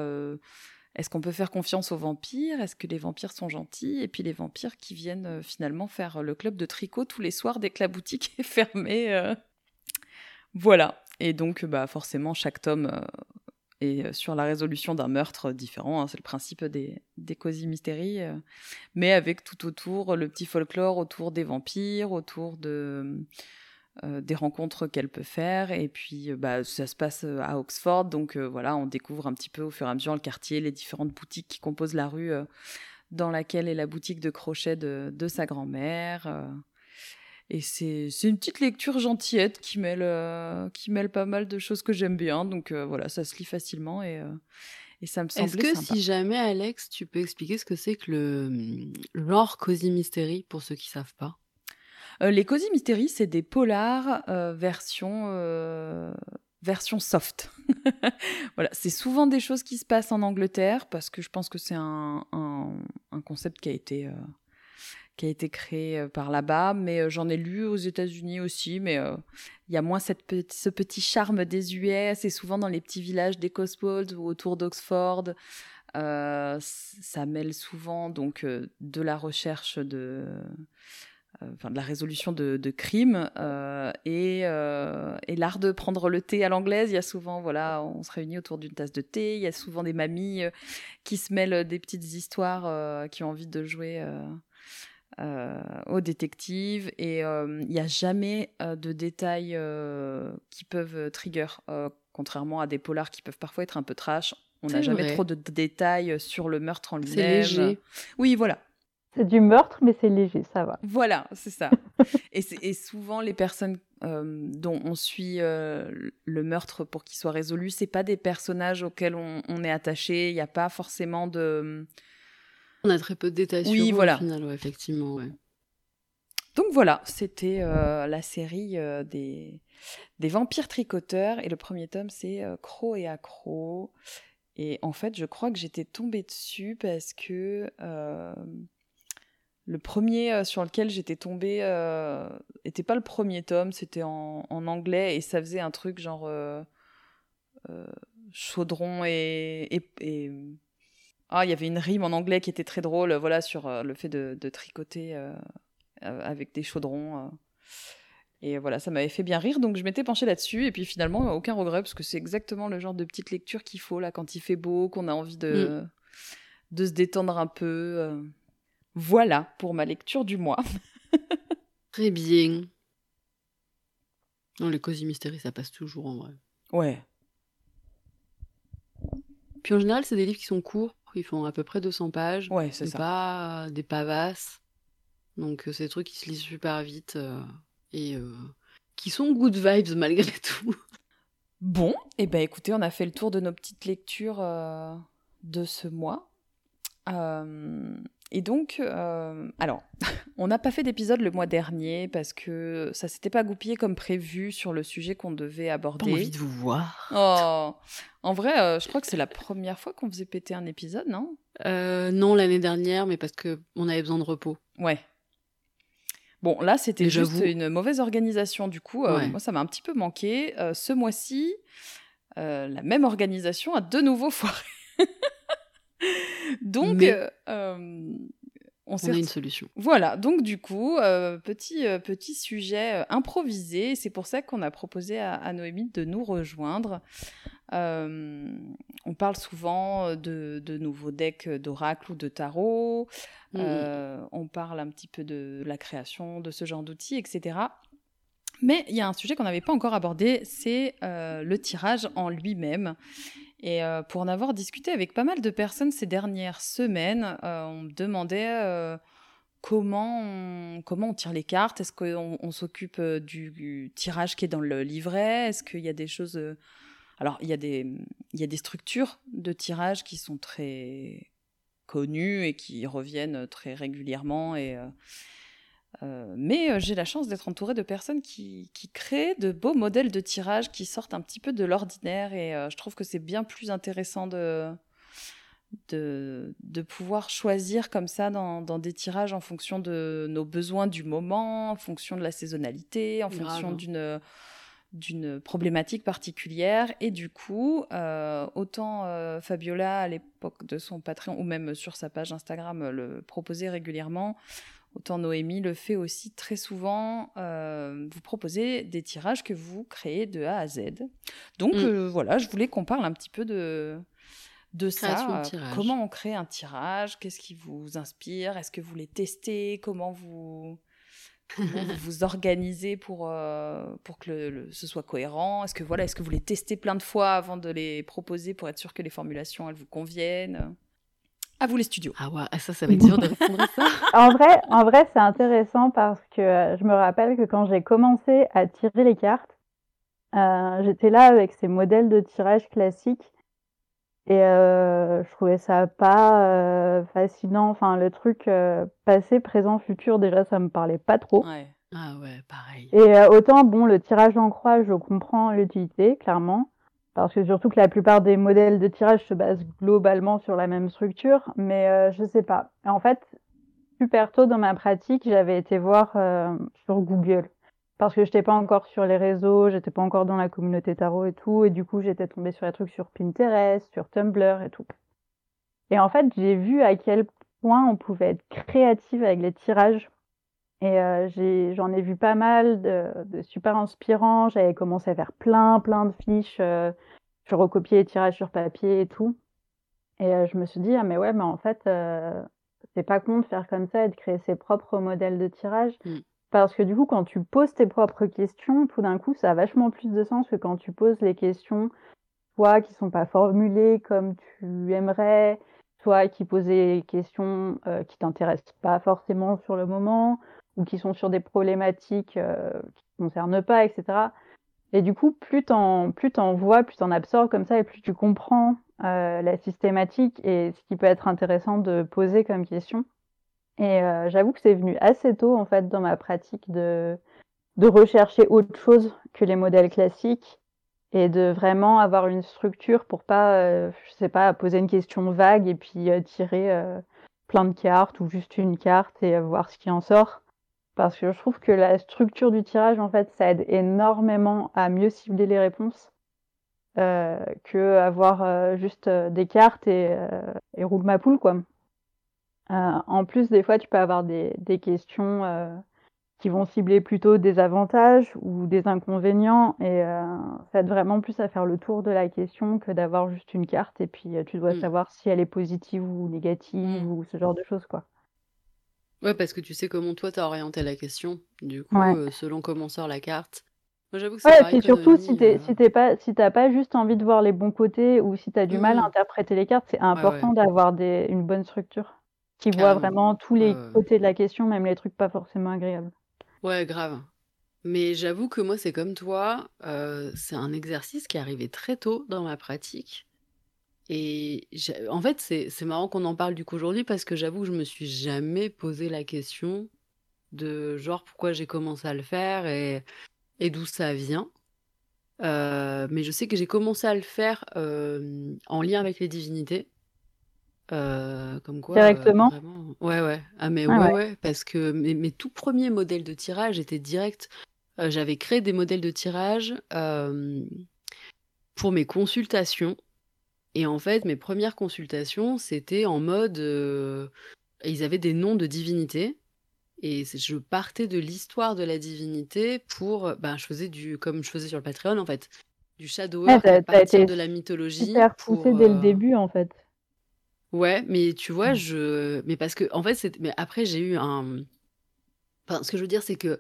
est-ce qu'on peut faire confiance aux vampires? Est-ce que les vampires sont gentils? Et puis les vampires qui viennent euh, finalement faire le club de tricot tous les soirs dès que la boutique est fermée. Euh. Voilà. Et donc, bah, forcément, chaque tome euh, est sur la résolution d'un meurtre différent. Hein. C'est le principe des, cosy mais avec tout autour le petit folklore autour des vampires, autour de euh, des rencontres qu'elle peut faire. Et puis, euh, bah, ça se passe euh, à Oxford. Donc, voilà, on découvre un petit peu au fur et à mesure le quartier, les différentes boutiques qui composent la rue dans laquelle est la boutique de crochet de, sa grand-mère. Et c'est une petite lecture gentillette qui mêle, qui mêle pas mal de choses que j'aime bien. Donc voilà, ça se lit facilement et, et ça me semble Est-ce que si jamais, Alex, tu peux expliquer ce que c'est que le genre Cozy Mystery pour ceux qui savent pas? Euh, les Cozy Mystery, c'est des polars euh, version, euh, version soft. voilà, c'est souvent des choses qui se passent en Angleterre parce que je pense que c'est un, un, concept qui a été qui a été créé par là-bas, mais j'en ai lu aux États-Unis aussi, mais il y a moins cette ce petit charme désuet, c'est souvent dans les petits villages des Cotswolds ou autour d'Oxford. ça mêle souvent donc de la recherche de enfin, de la résolution de, crimes euh, euh, et, l'art de prendre le thé à l'anglaise. Il y a souvent, voilà, on se réunit autour d'une tasse de thé. Il y a souvent des mamies qui se mêlent des petites histoires, qui ont envie de jouer. aux détectives et il n'y a jamais de détails qui peuvent trigger, contrairement à des polars qui peuvent parfois être un peu trash. On n'a jamais trop de détails sur le meurtre en lui-même. C'est léger. Oui, voilà. C'est du meurtre, mais c'est léger, ça va. Voilà, c'est ça. et, souvent, les personnes euh, dont on suit euh, le meurtre pour qu'il soit résolu, c'est pas des personnages auxquels on, est attaché. Il n'y a pas forcément de. On a très peu de détails oui, sur voilà. au final, effectivement. Donc voilà, c'était euh, la série des, des vampires tricoteurs. Et le premier tome, c'est Croc et Accro. Et en fait, je crois que j'étais tombée dessus parce que le premier euh, sur lequel j'étais tombée euh, était pas le premier tome, c'était en, anglais et ça faisait un truc genre euh, chaudron et, ah il y avait une rime en anglais qui était très drôle voilà sur le fait de, tricoter avec des chaudrons. Et voilà, ça m'avait fait bien rire, donc je m'étais penchée là-dessus. Et puis finalement, aucun regret, parce que c'est exactement le genre de petite lecture qu'il faut là quand il fait beau, qu'on a envie de, mm. de se détendre un peu. Voilà pour ma lecture du mois. Très bien. Non, les cosy mysteries, ça passe toujours en vrai. Ouais. Puis en général, c'est des livres qui sont courts, ils font à peu près 200 pages. Ouais, c'est ça. pas des pavasses. Donc euh, c'est des trucs qui se lisent super vite euh, et euh, qui sont good vibes malgré tout. Bon, et eh ben écoutez, on a fait le tour de nos petites lectures de ce mois. Et donc, euh, alors, on n'a pas fait d'épisode le mois dernier parce que ça s'était pas goupillé comme prévu sur le sujet qu'on devait aborder. Pas envie de vous voir. Oh, en vrai, euh, je crois que c'est la première fois qu'on faisait péter un épisode, non? Euh, Non, l'année dernière, mais parce que on avait besoin de repos. Ouais. Bon, là, c'était juste une mauvaise organisation. Du coup, moi, ça m'a un petit peu manqué. ce mois-ci, la même organisation a de nouveau foiré. Donc, euh, euh, on, a une solution. Voilà, donc du coup, euh, petit, petit sujet improvisé. C'est pour ça qu'on a proposé à, Noémie de nous rejoindre. on parle souvent de, de nouveaux decks d'oracle ou de tarot. Mmh. on parle un petit peu de la création de ce genre d'outils, etc. Mais il y a un sujet qu'on n'avait pas encore abordé, c'est le tirage en lui-même. Et euh, pour en avoir discuté avec pas mal de personnes ces dernières semaines, euh, on me demandait euh, comment, on, comment on tire les cartes. Est-ce qu'on s'occupe du, tirage qui est dans le livret? Est-ce qu'il y a des choses... Alors, il y, a des, il y a des structures de tirage qui sont très connues et qui reviennent très régulièrement et euh, mais euh, j'ai la chance d'être entourée de personnes qui, créent de beaux modèles de tirage qui sortent un petit peu de l'ordinaire et euh, je trouve que c'est bien plus intéressant de, de, pouvoir choisir comme ça dans, des tirages en fonction de nos besoins du moment, en fonction de la saisonnalité, en fonction d'une d'une problématique particulière. Et du coup autant Fabiola à l'époque de son Patreon ou même sur sa page Instagram le proposait régulièrement Autant Noémie le fait aussi très souvent. Euh, vous proposez des tirages que vous créez de A à Z. Donc mm. euh, voilà, je voulais qu'on parle un petit peu de, de ça. comment on crée un tirage? Qu'est-ce qui vous inspire? Est-ce que vous les testez? Comment vous vous, organisez pour, euh, pour que ce soit cohérent? Est-ce que voilà, est-ce que vous les testez plein de fois avant de les proposer pour être sûr que les formulations elles vous conviennent? À vous les studios. Ah ouais, ça, ça va être dur de répondre à ça. en vrai, en vrai c'est intéressant parce que euh, je me rappelle que quand j'ai commencé à tirer les cartes, euh, j'étais là avec ces modèles de tirage classiques et euh, je trouvais ça pas fascinant. Enfin, le truc passé, présent, futur, déjà, ça me parlait pas trop. Ouais. Ah ouais, pareil. Et autant, bon, le tirage en croix, je comprends l'utilité, clairement. Parce que surtout que la plupart des modèles de tirage se basent globalement sur la même structure, mais euh, je sais pas. En fait, super tôt dans ma pratique, j'avais été voir euh, sur Google parce que je n'étais pas encore sur les réseaux, j'étais pas encore dans la communauté tarot et tout, et du coup j'étais tombée sur les trucs sur Pinterest, sur Tumblr et tout. Et en fait, j'ai vu à quel point on pouvait être créative avec les tirages et euh, j'en ai, vu pas mal de, super inspirants. J'avais commencé à faire plein, plein de fiches. Euh, je recopiais les tirages sur papier et tout. Et euh, je me suis dit, ah mais ouais, mais en fait, c'est pas con de faire comme ça et de créer ses propres modèles de tirage. Mmh. Parce que du coup, quand tu poses tes propres questions, tout d'un coup, ça a vachement plus de sens que quand tu poses les questions, soit qui sont pas formulées comme tu aimerais, soit qui posent des questions qui t'intéressent pas forcément sur le moment, ou qui sont sur des problématiques euh, qui ne concernent pas, etc. Et du coup, plus t'en plus en vois, plus t'en absorbes comme ça, et plus tu comprends euh, la systématique et ce qui peut être intéressant de poser comme question. Et euh, j'avoue que c'est venu assez tôt en fait dans ma pratique de rechercher autre chose que les modèles classiques et de vraiment avoir une structure pour pas, je sais pas, poser une question vague et puis tirer plein de cartes ou juste une carte et voir ce qui en sort parce que je trouve que la structure du tirage, en fait, ça aide énormément à mieux cibler les réponses euh, que avoir euh, juste euh, des cartes et, euh, et, roule ma poule, quoi. en plus, des fois, tu peux avoir des, des questions qui vont cibler plutôt des avantages ou des inconvénients et ça aide vraiment plus à faire le tour de la question que d'avoir juste une carte et puis, tu dois mmh. savoir si elle est positive ou négative mmh. ou ce genre de choses, quoi. Ouais, parce que tu sais comment toi, tu as orienté la question. Du coup, selon comment sort la carte. Moi, j'avoue que c'est Ouais, et puis surtout si tu si pas si pas juste envie de voir les bons côtés ou si tu as du mal à mmh. interpréter les cartes, c'est important d'avoir des une bonne structure qui voit vraiment tous les côtés de la question, même les trucs pas forcément agréables. Ouais, grave. Mais j'avoue que moi, c'est comme toi, euh, c'est un exercice qui est arrivé très tôt dans ma pratique. Et en fait, c'est marrant qu'on en parle du coup aujourd'hui parce que j'avoue que je me suis jamais posé la question de genre pourquoi j'ai commencé à le faire et, et d'où ça vient. Euh, mais je sais que j'ai commencé à le faire euh, en lien avec les divinités. Euh, comme quoi, Directement? Ouais, ouais. Ah mais ah ouais, ouais, parce que mes mes tout premiers modèles de tirage étaient directs. j'avais créé des modèles de tirage, pour mes consultations et en fait, mes premières consultations, c'était en mode, ils avaient des noms de divinités et je partais de l'histoire de la divinité pour, ben, je faisais du comme je faisais sur le Patreon, en fait, du shadow à partir de la mythologie super poussé dès le début, en fait. Ouais, mais tu vois, mmh. je. Mais parce que, en fait, c'est. Mais après, j'ai eu un. Enfin, ce que je veux dire, c'est que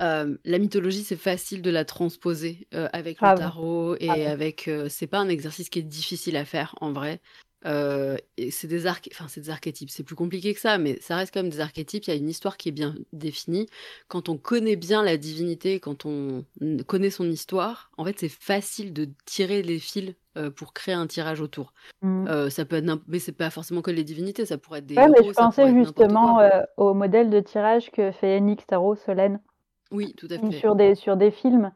euh, la mythologie, c'est facile de la transposer euh, avec le tarot et avec. Euh, c'est pas un exercice qui est difficile à faire en vrai. C'est des, enfin, des archétypes, c'est plus compliqué que ça, mais ça reste quand même des archétypes. Il y a une histoire qui est bien définie. Quand on connaît bien la divinité, quand on connaît son histoire, en fait, c'est facile de tirer les fils pour créer un tirage autour. Mmh. Ça peut être, mais c'est pas forcément que les divinités, ça pourrait être des. Ouais, mais je pensais justement au modèle de tirage que fait Enix Tarot Solène. Oui, tout à fait. Sur des, sur des films.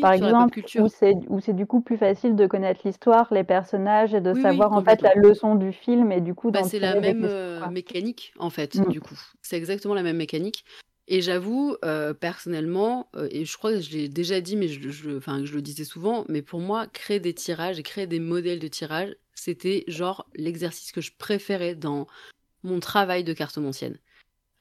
Par exemple, où c'est, où c'est du coup plus facile de connaître l'histoire, les personnages et de savoir en fait la leçon du film et du coup bah, c'est la même euh, mécanique en fait mmh. du coup. C'est exactement la même mécanique. Et j'avoue euh, personnellement euh, et je crois que je l'ai déjà dit mais je, je, je le disais souvent mais pour moi créer des tirages et créer des modèles de tirage c'était genre l'exercice que je préférais dans mon travail de cartomancienne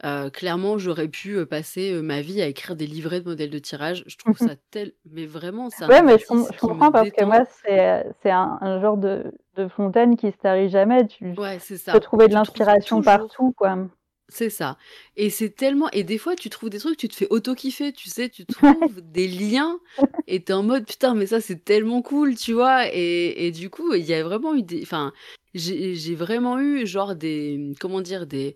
euh, clairement, j'aurais pu passer ma vie à écrire des livrets de modèles de tirage. Je trouve ça tel, mais vraiment, ça. Ouais, mais je, comprends parce que moi, c'est un, genre de, fontaine qui se tarit jamais. Tu ouais, ça. peux trouver de l'inspiration partout, quoi. C'est ça. Et c'est tellement. Et des fois, tu trouves des trucs, tu te fais auto-kiffer, tu sais, tu trouves des liens et t'es en mode putain, mais ça, c'est tellement cool, tu vois? Et, et du coup, il y a vraiment eu des. Enfin, j'ai vraiment eu, genre, des. Comment dire Des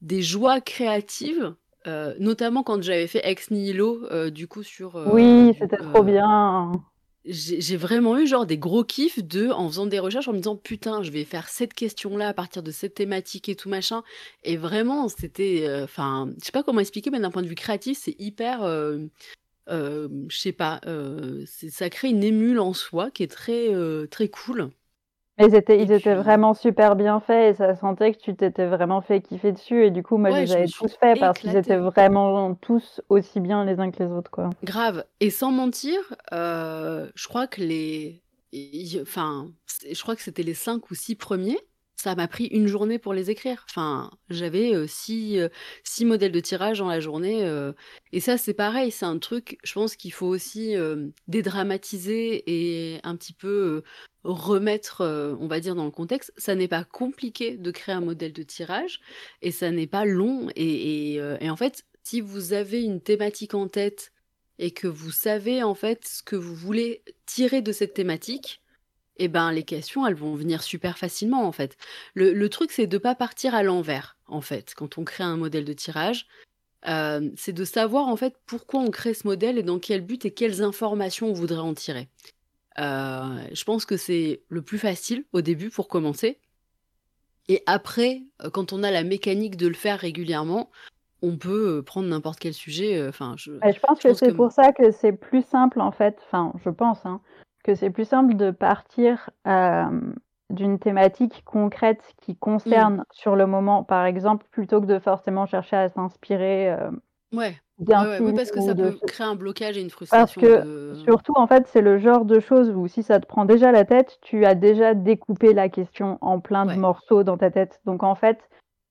des joies créatives, euh, notamment quand j'avais fait Ex Nihilo, euh, du coup, sur. Euh, oui, c'était trop bien. J'ai vraiment eu genre des gros kiffs de en faisant des recherches en me disant putain je vais faire cette question là à partir de cette thématique et tout machin et vraiment c'était enfin je sais pas comment expliquer mais d'un point de vue créatif c'est hyper je sais pas ça crée une émule en soi qui est très très cool ils étaient, ils étaient vraiment super bien faits et ça sentait que tu t'étais vraiment fait kiffer dessus. Et du coup, moi, je les avais tous faits parce qu'ils étaient vraiment tous aussi bien les uns que les autres. Quoi. Grave. Et sans mentir, euh, je crois que les. Enfin, je crois que c'était les cinq ou six premiers ça m'a pris une journée pour les écrire. Enfin, j'avais euh, six, euh, six, modèles de tirage dans la journée. Euh, et ça, c'est pareil, c'est un truc, je pense qu'il faut aussi dédramatiser et un petit peu remettre, on va dire, dans le contexte. Ça n'est pas compliqué de créer un modèle de tirage et ça n'est pas long. Et, et en fait, si vous avez une thématique en tête et que vous savez en fait ce que vous voulez tirer de cette thématique, eh ben, les questions, elles vont venir super facilement, en fait. Le, truc, c'est de pas partir à l'envers, en fait, quand on crée un modèle de tirage. Euh, c'est de savoir, en fait, pourquoi on crée ce modèle et dans quel but et quelles informations on voudrait en tirer. Euh, je pense que c'est le plus facile au début pour commencer. Et après, euh, quand on a la mécanique de le faire régulièrement, on peut prendre n'importe quel sujet. Enfin, je, je, pense que c'est pour ça que c'est plus simple en fait. Enfin, je pense. Hein, que c'est plus simple de partir euh, d'une thématique concrète qui concerne mmh. sur le moment, par exemple, plutôt que de forcément chercher à s'inspirer. Euh, ouais. Oui, parce que ça peut créer un blocage et une frustration. Parce que surtout, en fait, c'est le genre de choses où si ça te prend déjà la tête, tu as déjà découpé la question en plein de morceaux dans ta tête. Donc, en fait,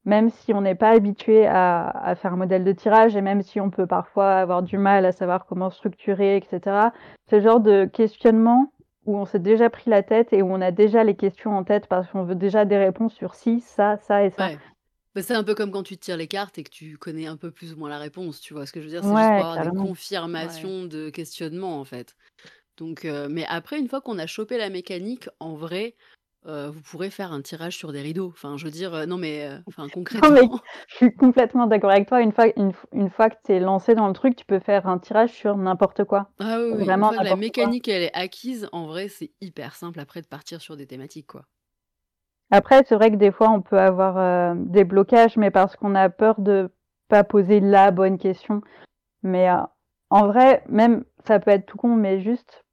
même si on n'est pas habitué à, faire un modèle de tirage et même si on peut parfois avoir du mal à savoir comment structurer, etc. C'est le genre de questionnement où on s'est déjà pris la tête et où on a déjà les questions en tête parce qu'on veut déjà des réponses sur si, ça, ça et ça. Bah, c'est un peu comme quand tu tires les cartes et que tu connais un peu plus ou moins la réponse, tu vois ce que je veux dire? C'est juste pour avoir des confirmations de questionnement, en fait. Donc, euh, mais après, une fois qu'on a chopé la mécanique, en vrai, euh, vous pourrez faire un tirage sur des rideaux. Enfin, je veux dire, euh, non mais, enfin, concrètement. je suis complètement d'accord avec toi. Une fois, une, fois que tu es lancé dans le truc, tu peux faire un tirage sur n'importe quoi. Ah oui, Vraiment la mécanique, elle est acquise, en vrai, c'est hyper simple après de partir sur des thématiques, quoi. Après, c'est vrai que des fois, on peut avoir euh, des blocages, mais parce qu'on a peur de pas poser la bonne question. Mais euh, en vrai, même, ça peut être tout con, mais juste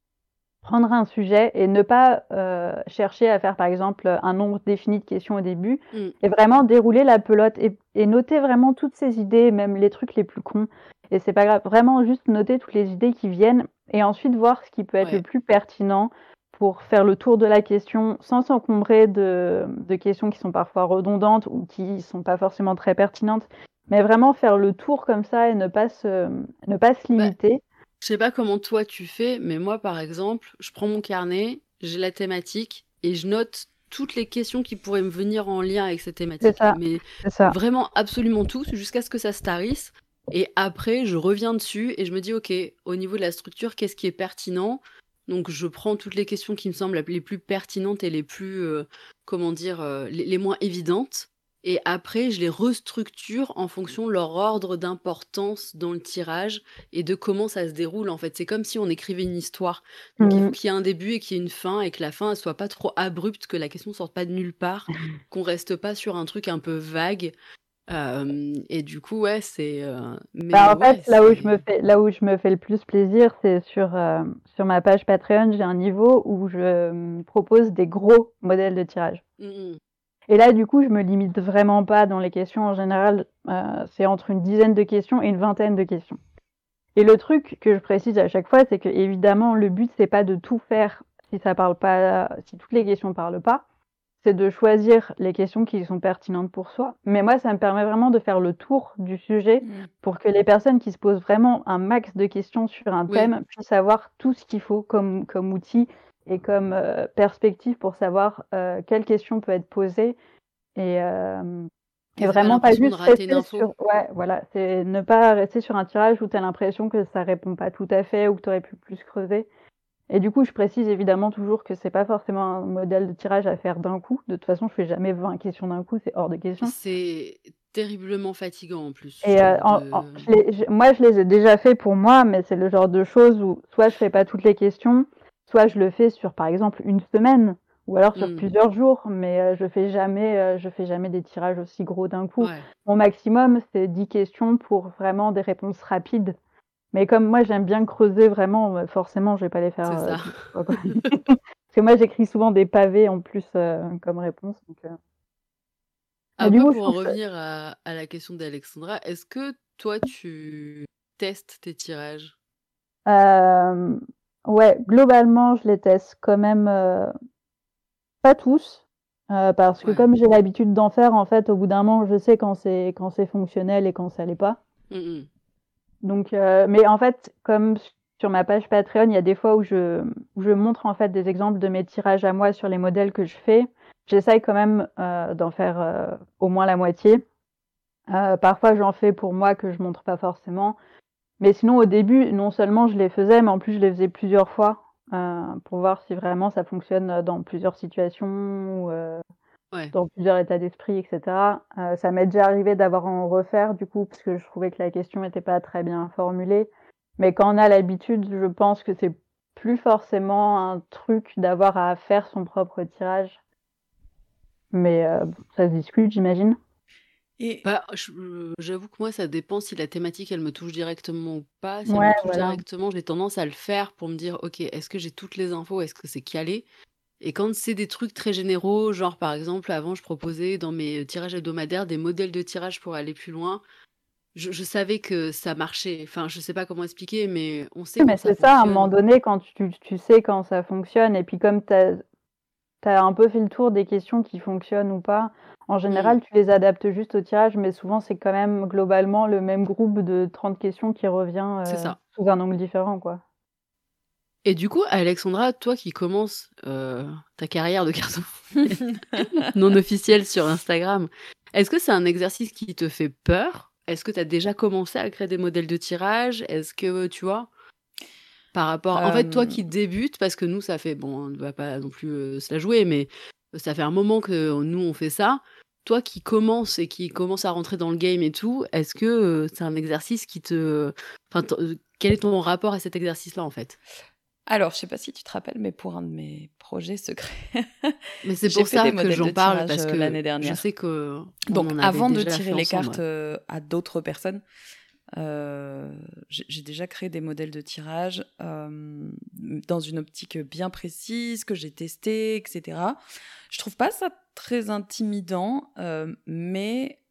prendre un sujet et ne pas euh, chercher à faire, par exemple, un nombre défini de questions au début, mm. et vraiment dérouler la pelote et, et, noter vraiment toutes ces idées, même les trucs les plus cons. Et c'est pas grave, vraiment juste noter toutes les idées qui viennent et ensuite voir ce qui peut être le plus pertinent pour faire le tour de la question sans s'encombrer de, de, questions qui sont parfois redondantes ou qui sont pas forcément très pertinentes, mais vraiment faire le tour comme ça et ne pas se, ne pas se bah, limiter. je sais pas comment toi tu fais, mais moi par exemple, je prends mon carnet, j'ai la thématique et je note toutes les questions qui pourraient me venir en lien avec cette thématique. Ça, mais ça. vraiment absolument tout, jusqu'à ce que ça se tarisse. Et après, je reviens dessus et je me dis, OK, au niveau de la structure, qu'est-ce qui est pertinent? Donc je prends toutes les questions qui me semblent les plus pertinentes et les plus, euh, comment dire, euh, les, moins évidentes. Et après, je les restructure en fonction de leur ordre d'importance dans le tirage et de comment ça se déroule. En fait, c'est comme si on écrivait une histoire. Donc il faut mmh. qu'il y ait un début et qu'il y ait une fin et que la fin ne soit pas trop abrupte, que la question ne sorte pas de nulle part, qu'on reste pas sur un truc un peu vague et du coup, ouais, c'est. Bah, en fait, là où je me fais, là où je me fais le plus plaisir, c'est sur sur ma page Patreon, j'ai un niveau où je propose des gros modèles de tirage. Mmh et là, du coup, je me limite vraiment pas dans les questions. En général, c'est entre une dizaine de questions et une vingtaine de questions. Et le truc que je précise à chaque fois, c'est que évidemment, le but c'est pas de tout faire si ça parle pas, si toutes les questions parlent pas c'est de choisir les questions qui sont pertinentes pour soi. Mais moi, ça me permet vraiment de faire le tour du sujet mmh. pour que les personnes qui se posent vraiment un max de questions sur un thème puissent avoir tout ce qu'il faut comme, comme outil et comme euh, perspective pour savoir euh, quelle question peut être posée. Et, euh, et vraiment pas juste rester sur. Ouais, voilà. C'est ne pas rester sur un tirage où tu as l'impression que ça répond pas tout à fait ou que tu aurais pu plus creuser. Et du coup, je précise évidemment toujours que c'est pas forcément un modèle de tirage à faire d'un coup. De toute façon, je fais jamais 20 questions d'un coup, c'est hors de question. C'est terriblement fatigant en plus. Et euh, moi, je les ai déjà fait pour moi, mais c'est le genre de choses où soit je fais pas toutes les questions, soit je le fais sur par exemple une semaine ou alors sur mmh. plusieurs jours, mais euh, je fais jamais, euh, je fais jamais des tirages aussi gros d'un coup. Mon maximum, c'est 10 questions pour vraiment des réponses rapides. Mais comme moi, j'aime bien creuser vraiment, euh, forcément, je vais pas les faire. Euh, ça. Parce que moi, j'écris souvent des pavés en plus euh, comme réponse. Donc, ah, pour en revenir à, la question d'Alexandra, est-ce que toi, tu testes tes tirages? Ouais, globalement, je les teste quand même pas tous. parce que comme j'ai l'habitude d'en faire, en fait, au bout d'un moment, je sais quand c'est quand c'est fonctionnel et quand ça l'est pas. Mmh donc, euh, mais en fait, comme sur ma page Patreon, il y a des fois où je, montre en fait des exemples de mes tirages à moi sur les modèles que je fais. J'essaye quand même euh, d'en faire euh, au moins la moitié. parfois, j'en fais pour moi que je montre pas forcément. Mais sinon, au début, non seulement je les faisais, mais en plus, je les faisais plusieurs fois pour voir si vraiment ça fonctionne dans plusieurs situations. Ou, dans plusieurs états d'esprit, etc. Euh, ça m'est déjà arrivé d'avoir à en refaire, du coup, parce que je trouvais que la question n'était pas très bien formulée. Mais quand on a l'habitude, je pense que c'est plus forcément un truc d'avoir à faire son propre tirage. Mais euh, ça se discute, j'imagine. Et bah, j'avoue que moi, ça dépend si la thématique, elle me touche directement ou pas. Si elle me touche directement, j'ai tendance à le faire pour me dire, ok, est-ce que j'ai toutes les infos, est-ce que c'est calé? Et quand c'est des trucs très généraux, genre par exemple, avant je proposais dans mes tirages hebdomadaires des modèles de tirage pour aller plus loin, je, savais que ça marchait. Enfin, je sais pas comment expliquer, mais on sait. mais c'est ça, à un moment donné, quand tu, tu, sais quand ça fonctionne, et puis comme tu as un peu fait le tour des questions qui fonctionnent ou pas. En général, mmh. tu les adaptes juste au tirage, mais souvent, c'est quand même globalement le même groupe de 30 questions qui revient euh, sous un angle différent, quoi. Et du coup, Alexandra, toi qui commences euh, ta carrière de carton non officielle sur Instagram, est-ce que c'est un exercice qui te fait peur? Est-ce que tu as déjà commencé à créer des modèles de tirage? Est-ce que, tu vois, par rapport... En fait, toi qui débutes, parce que nous, ça fait... Bon, on ne va pas non plus euh, se la jouer, mais ça fait un moment que nous, on fait ça. Toi qui commences et qui commence à rentrer dans le game et tout, est-ce que euh, c'est un exercice qui te. Enfin, euh, quel est ton rapport à cet exercice-là, en fait? Alors, je sais pas si tu te rappelles, mais pour un de mes projets secrets, mais c'est pour ça que j'en parle parce euh, que l'année dernière, je sais que donc avant de tirer les cartes à d'autres personnes, j'ai déjà créé des modèles de tirage dans une optique bien précise que j'ai testé, etc. Je trouve pas ça très intimidant, euh, mais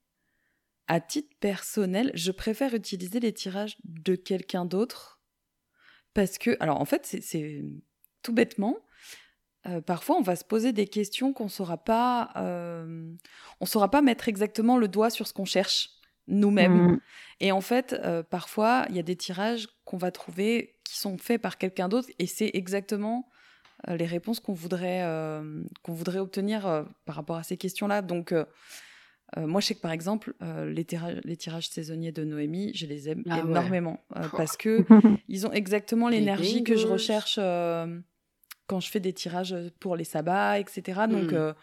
à titre personnel, je préfère utiliser les tirages de quelqu'un d'autre parce que, alors en fait, c'est tout bêtement. Euh, parfois, on va se poser des questions qu'on saura pas, euh, on saura pas mettre exactement le doigt sur ce qu'on cherche nous-mêmes. Mmh. Et en fait, parfois, il y a des tirages qu'on va trouver qui sont faits par quelqu'un d'autre et c'est exactement euh, les réponses qu'on voudrait, euh, qu'on voudrait obtenir euh, par rapport à ces questions-là. Donc, moi, je sais que par exemple, les, tirages, les, tirages saisonniers de Noémie, je les aime ah énormément parce que ils ont exactement l'énergie que je recherche quand je fais des tirages pour les sabbats, etc. Donc, hmm.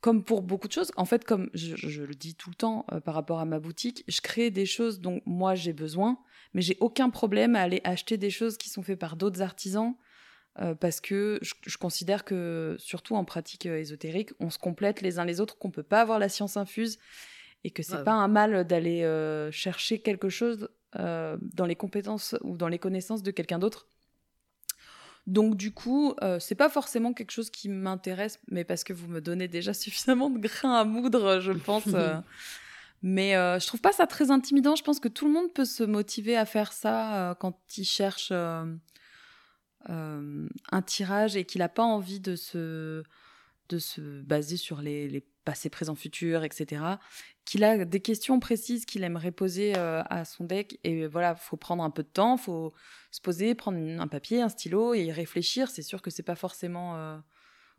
comme pour beaucoup de choses, en fait, comme je, je le dis tout le temps par rapport à ma boutique, je crée des choses dont moi j'ai besoin, mais j'ai aucun problème à aller acheter des choses qui sont faites par d'autres artisans euh, parce que je, considère que, surtout en pratique euh, ésotérique, on se complète les uns les autres, qu'on peut pas avoir la science infuse et que c'est pas un mal d'aller euh, chercher quelque chose dans les compétences ou dans les connaissances de quelqu'un d'autre. Donc du coup, c'est pas forcément quelque chose qui m'intéresse, mais parce que vous me donnez déjà suffisamment de grains à moudre, je pense. mais je trouve pas ça très intimidant. Je pense que tout le monde peut se motiver à faire ça quand il cherche euh, un tirage et qu'il n'a pas envie de se, de se baser sur les, les passés, présents, futurs, etc. Qu'il a des questions précises qu'il aimerait poser euh, à son deck. Et voilà, faut prendre un peu de temps, faut se poser, prendre un papier, un stylo et y réfléchir. C'est sûr que c'est pas forcément. Euh,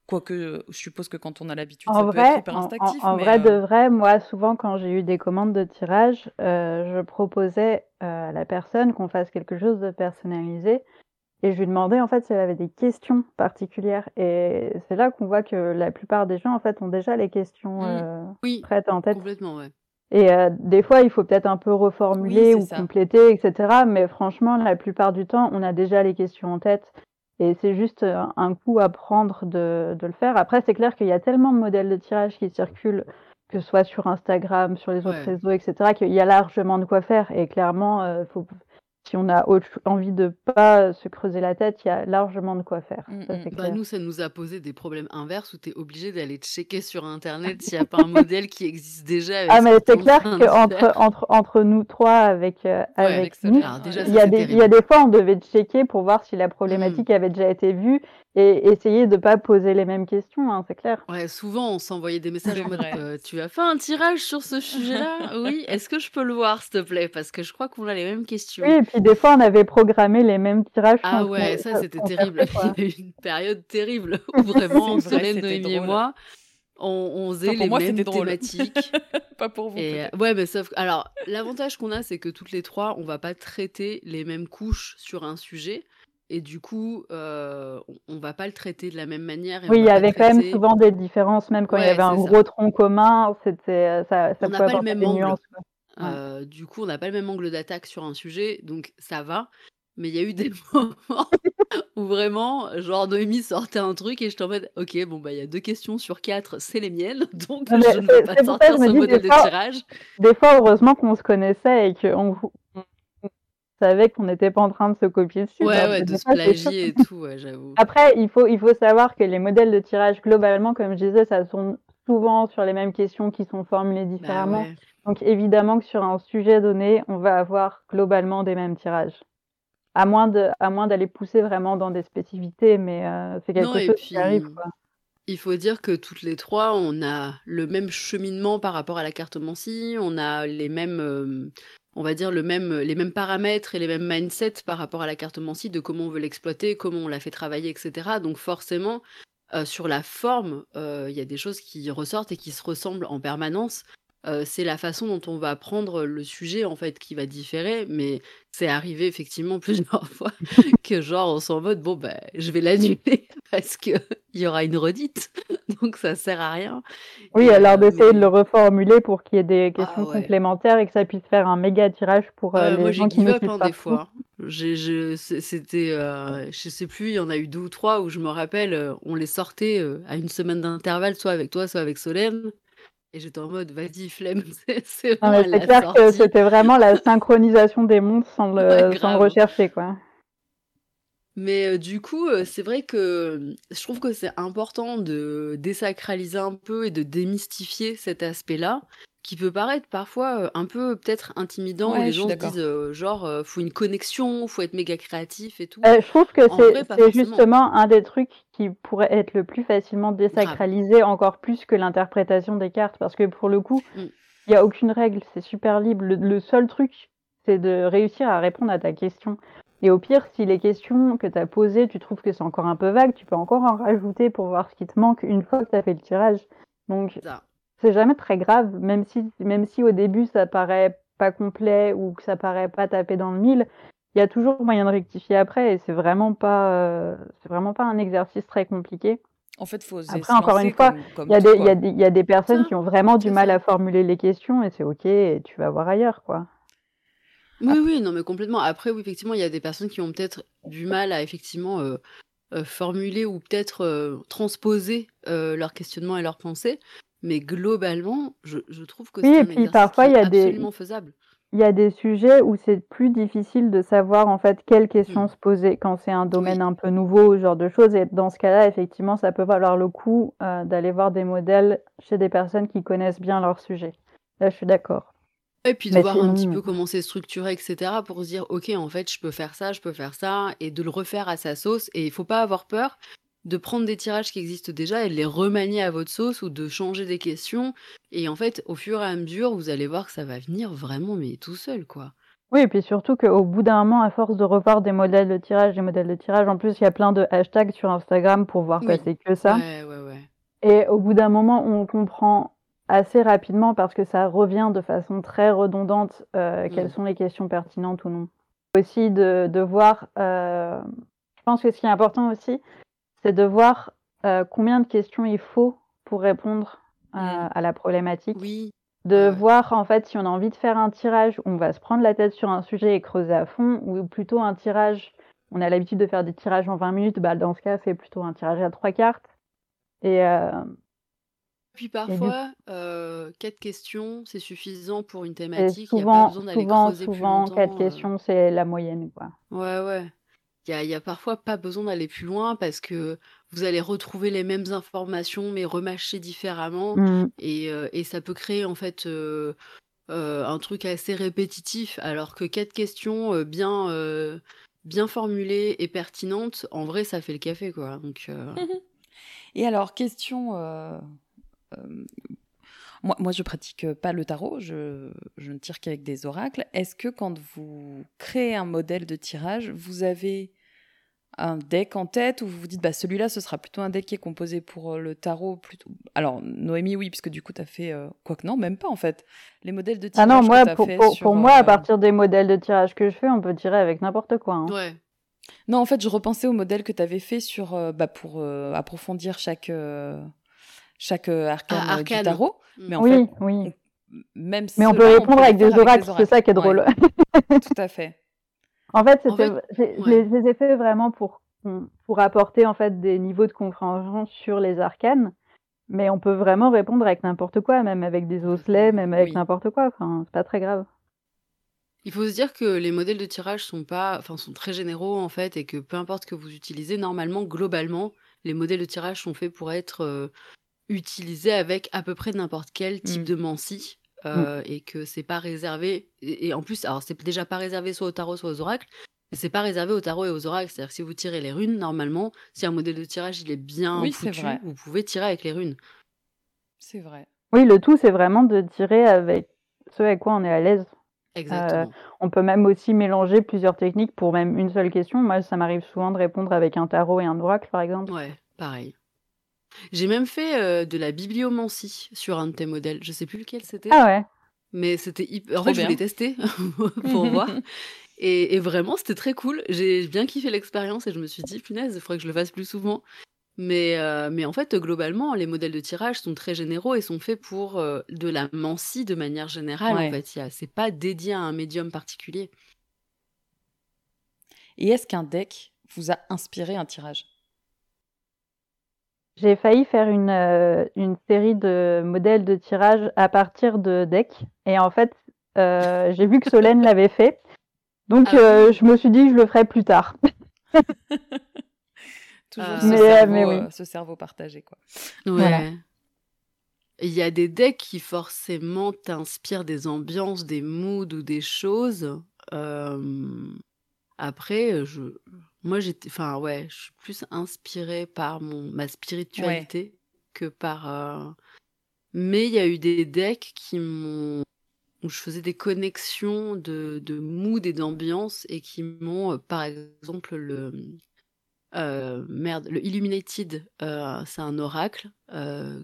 quoique, je suppose que quand on a l'habitude, ça peut être hyper instinctif. En, vrai, de vrai, moi, souvent, quand j'ai eu des commandes de tirage, je proposais à la personne qu'on fasse quelque chose de personnalisé. Et je lui demandais en fait si elle avait des questions particulières. Et c'est là qu'on voit que la plupart des gens en fait ont déjà les questions mmh. euh, prêtes en tête. Complètement, ouais. Et euh, des fois, il faut peut-être un peu reformuler ou compléter, etc. Mais franchement, la plupart du temps, on a déjà les questions en tête. Et c'est juste euh, un coup à prendre de, de le faire. Après, c'est clair qu'il y a tellement de modèles de tirage qui circulent, que ce soit sur Instagram, sur les autres réseaux, etc., qu'il y a largement de quoi faire. Et clairement, il faut si on a envie de pas se creuser la tête, il y a largement de quoi faire. Mmh. Bah, nous, ça nous a posé des problèmes inverses où tu es obligé d'aller checker sur Internet s'il n'y a pas un modèle qui existe déjà. ah, mais c'est clair qu'entre entre, entre nous trois, avec, euh, avec, il, y a des, il y a des fois, on devait checker pour voir si la mmh. problématique avait déjà été vue et essayer de pas poser les mêmes questions, hein, c'est clair. Ouais, souvent on s'envoyait des messages en mode euh, Tu as fait un tirage sur ce sujet-là? Oui, est-ce que je peux le voir, s'il te plaît? Parce que je crois qu'on a les mêmes questions. Oui, et puis des fois on avait programmé les mêmes tirages. Ah ouais, ça c'était terrible. Il y a eu une période terrible où vraiment, Solène, Noémie et moi, on, on faisait les mêmes thématiques. pas pour vous. Et, ouais, mais sauf. Alors, l'avantage qu'on a, c'est que toutes les trois, on va pas traiter les mêmes couches sur un sujet. Et du coup, euh, on va pas le traiter de la même manière. oui, il y avait quand même souvent des différences, même quand il y avait un gros tronc commun, c'était euh, ça, ça on n'a pas le même angle. Euh, du coup, on n'a pas le même angle d'attaque sur un sujet, donc ça va. Mais il y a eu des moments où vraiment, genre Noémie sortait un truc et je t'en mode, ok, bon bah il y a deux questions sur quatre, c'est les miennes, donc je ne vais pas sortir ce modèle de tirage. Des fois, heureusement qu'on se connaissait et qu'on savait qu'on n'était pas en train de se copier dessus. Ouais, ouais, de se plagier et tout, ouais, j'avoue. Après, il faut, il faut savoir que les modèles de tirage, globalement, comme je disais, ça sont souvent sur les mêmes questions qui sont formulées bah différemment. Donc, évidemment que sur un sujet donné, on va avoir globalement des mêmes tirages. À moins, de, à moins d'aller pousser vraiment dans des spécificités, mais euh, c'est quelque chose qui arrive. Quoi. Il faut dire que toutes les trois, on a le même cheminement par rapport à la cartomancie, on a les mêmes, euh, on va dire le même, les mêmes paramètres et les mêmes mindsets par rapport à la cartomancie, de comment on veut l'exploiter, comment on la fait travailler, etc. Donc forcément, euh, sur la forme, euh, il y a des choses qui ressortent et qui se ressemblent en permanence. Euh, c'est la façon dont on va prendre le sujet en fait qui va différer, mais c'est arrivé effectivement plusieurs fois que genre on s'en mode bon ben je vais l'annuler parce que il y aura une redite, donc ça sert à rien. Oui, alors d'essayer de le reformuler pour qu'il y ait des ah questions complémentaires et que ça puisse faire un méga tirage pour les moi, gens qui me suivent hein, des fois. J'ai, c'était, je sais plus, il y en a eu deux ou trois où je me rappelle, on les sortait à une semaine d'intervalle, soit avec toi, soit avec Solène. Et j'étais en mode, vas-y, flemme, c'est clair que c'était vraiment la synchronisation des mondes sans le, sans rechercher, quoi. Mais du coup, c'est vrai que je trouve que c'est important de désacraliser un peu et de démystifier cet aspect-là qui peut paraître parfois un peu peut-être intimidant les gens se disent genre faut une connexion, faut être méga créatif et tout. je trouve que c'est justement un des trucs qui pourrait être le plus facilement désacralisé encore plus que l'interprétation des cartes parce que pour le coup, mmh. il n'y a aucune règle, c'est super libre. Le, seul truc, c'est de réussir à répondre à ta question. Et au pire, si les questions que tu as posées, tu trouves que c'est encore un peu vague, tu peux encore en rajouter pour voir ce qui te manque une fois que tu as fait le tirage. Donc, c'est jamais très grave, même si, même si au début ça paraît pas complet ou que ça paraît pas tapé dans le mille, il y a toujours moyen de rectifier après et c'est vraiment pas, euh, c'est vraiment pas un exercice très compliqué. En fait, faut Après, encore une fois, il y, a des, y, y a des personnes qui ont vraiment du mal à formuler les questions et c'est ok, et tu vas voir ailleurs, quoi. Oui, oui, non, mais complètement. Après, oui, effectivement, il y a des personnes qui ont peut-être du mal à effectivement euh, euh, formuler ou peut-être transposer leur questionnement et leurs pensées. Mais globalement, je, je trouve que c'est un exercice parfois, qui est absolument faisable. Il y a des sujets où c'est plus difficile de savoir en fait quelles questions mmh. se poser quand c'est un domaine un peu nouveau, ce genre de choses. Et dans ce cas-là, effectivement, ça peut valoir le coup euh, d'aller voir des modèles chez des personnes qui connaissent bien leur sujet. Là, je suis d'accord. Et puis de voir un petit peu comment c'est structuré, etc., pour se dire, ok, en fait, je peux faire ça, je peux faire ça, et de le refaire à sa sauce. Et il faut pas avoir peur de prendre des tirages qui existent déjà et de les remanier à votre sauce ou de changer des questions. Et en fait, au fur et à mesure, vous allez voir que ça va venir vraiment, mais tout seul, quoi. Oui, et puis surtout qu'au bout d'un moment, à force de revoir des modèles de tirage, des modèles de tirage, en plus, il y a plein de hashtags sur Instagram pour voir passer que ça. Ouais, ouais, ouais. Et au bout d'un moment, on comprend assez rapidement, parce que ça revient de façon très redondante, euh, quelles mm. sont les questions pertinentes ou non. Aussi de, de voir, euh, je pense que ce qui est important aussi, c'est de voir euh, combien de questions il faut pour répondre euh, mmh. à la problématique. Oui. De voir en fait si on a envie de faire un tirage où on va se prendre la tête sur un sujet et creuser à fond, ou plutôt un tirage, on a l'habitude de faire des tirages en 20 minutes, bah, dans ce cas c'est plutôt un tirage à trois cartes. Et euh, puis parfois, quatre questions, c'est suffisant pour une thématique. Souvent, il n'y a pas besoin d'aller creuser souvent, plus longtemps. quatre questions, c'est la moyenne. Quoi. Ouais, ouais. Il y a, parfois pas besoin d'aller plus loin parce que vous allez retrouver les mêmes informations mais remâchées différemment. Mmh. euh, et, ça peut créer en fait euh, euh, un truc assez répétitif. Alors que quatre questions bien bien formulées et pertinentes en vrai ça fait le café quoi. Donc et alors question moi, moi, je pratique pas le tarot, je, je ne tire qu'avec des oracles. Est-ce que quand vous créez un modèle de tirage, vous avez un deck en tête ou vous vous dites bah celui-là ce sera plutôt un deck qui est composé pour euh, le tarot plutôt alors Noémie oui puisque du coup tu as fait euh, quoi que non même pas en fait les modèles de tirage ah non moi pour, pour, moi à euh, partir des modèles de tirage que je fais on peut tirer avec n'importe quoi hein. ouais non en fait je repensais au modèle que tu avais fait sur bah, pour approfondir chaque chaque arcane, ah, du tarot. Mm. Mais en oui, fait, oui. Même Mais on peut répondre avec des oracles, c'est ça qui est drôle. Tout à fait. En fait, je, les, ai fait vraiment pour, pour apporter en fait des niveaux de compréhension sur les arcanes. Mais on peut vraiment répondre avec n'importe quoi, même avec des osselets, même avec n'importe quoi. Enfin, c'est pas très grave. Il faut se dire que les modèles de tirage sont pas, enfin, sont très généraux en fait, et que peu importe que vous utilisez, normalement, globalement, les modèles de tirage sont faits pour être euh, utilisé avec à peu près n'importe quel type mmh. de mancie. Mmh. Euh, et que c'est pas réservé et, en plus alors c'est déjà pas réservé soit au tarot soit aux oracles C'est pas réservé au tarot et aux oracles. C'est-à-dire que si vous tirez les runes, normalement, si un modèle de tirage il est bien Oui, foutu, vous pouvez tirer avec les runes. C'est vrai. Oui, le tout, c'est vraiment de tirer avec ce avec quoi on est à l'aise. Exactement. On peut même aussi mélanger plusieurs techniques pour même une seule question. Moi, ça m'arrive souvent de répondre avec un tarot et un oracle, par exemple. Ouais, pareil. J'ai même fait euh, de la bibliomancie sur un de tes modèles. Je sais plus lequel c'était, Ah ouais. mais c'était hyper... En fait, je voulais tester pour voir. Et, et vraiment, c'était très cool. J'ai bien kiffé l'expérience et je me suis dit, punaise, il faudrait que je le fasse plus souvent. Mais, euh, mais en fait, globalement, les modèles de tirage sont très généraux et sont faits pour euh, de la mancie de manière générale. Ouais. En fait, c'est pas dédié à un médium particulier. Et est-ce qu'un deck vous a inspiré un tirage? J'ai failli faire une, euh, une série de modèles de tirage à partir de decks. Et en fait, euh, j'ai vu que Solène l'avait fait. Donc, Ah euh, je me suis dit, je le ferai plus tard. Toujours ce, Mais, cerveau, mais oui. ce cerveau partagé, quoi. Ouais. Voilà. Il y a des decks qui forcément t'inspirent des ambiances, des moods ou des choses. Après, je... moi j'étais, enfin ouais, je suis plus inspirée par mon ma spiritualité que par. euh, Mais il y a eu des decks qui m'ont où je faisais des connexions de, de mood et d'ambiance et qui m'ont, euh, par exemple, le euh, merde, le Illuminated, c'est un oracle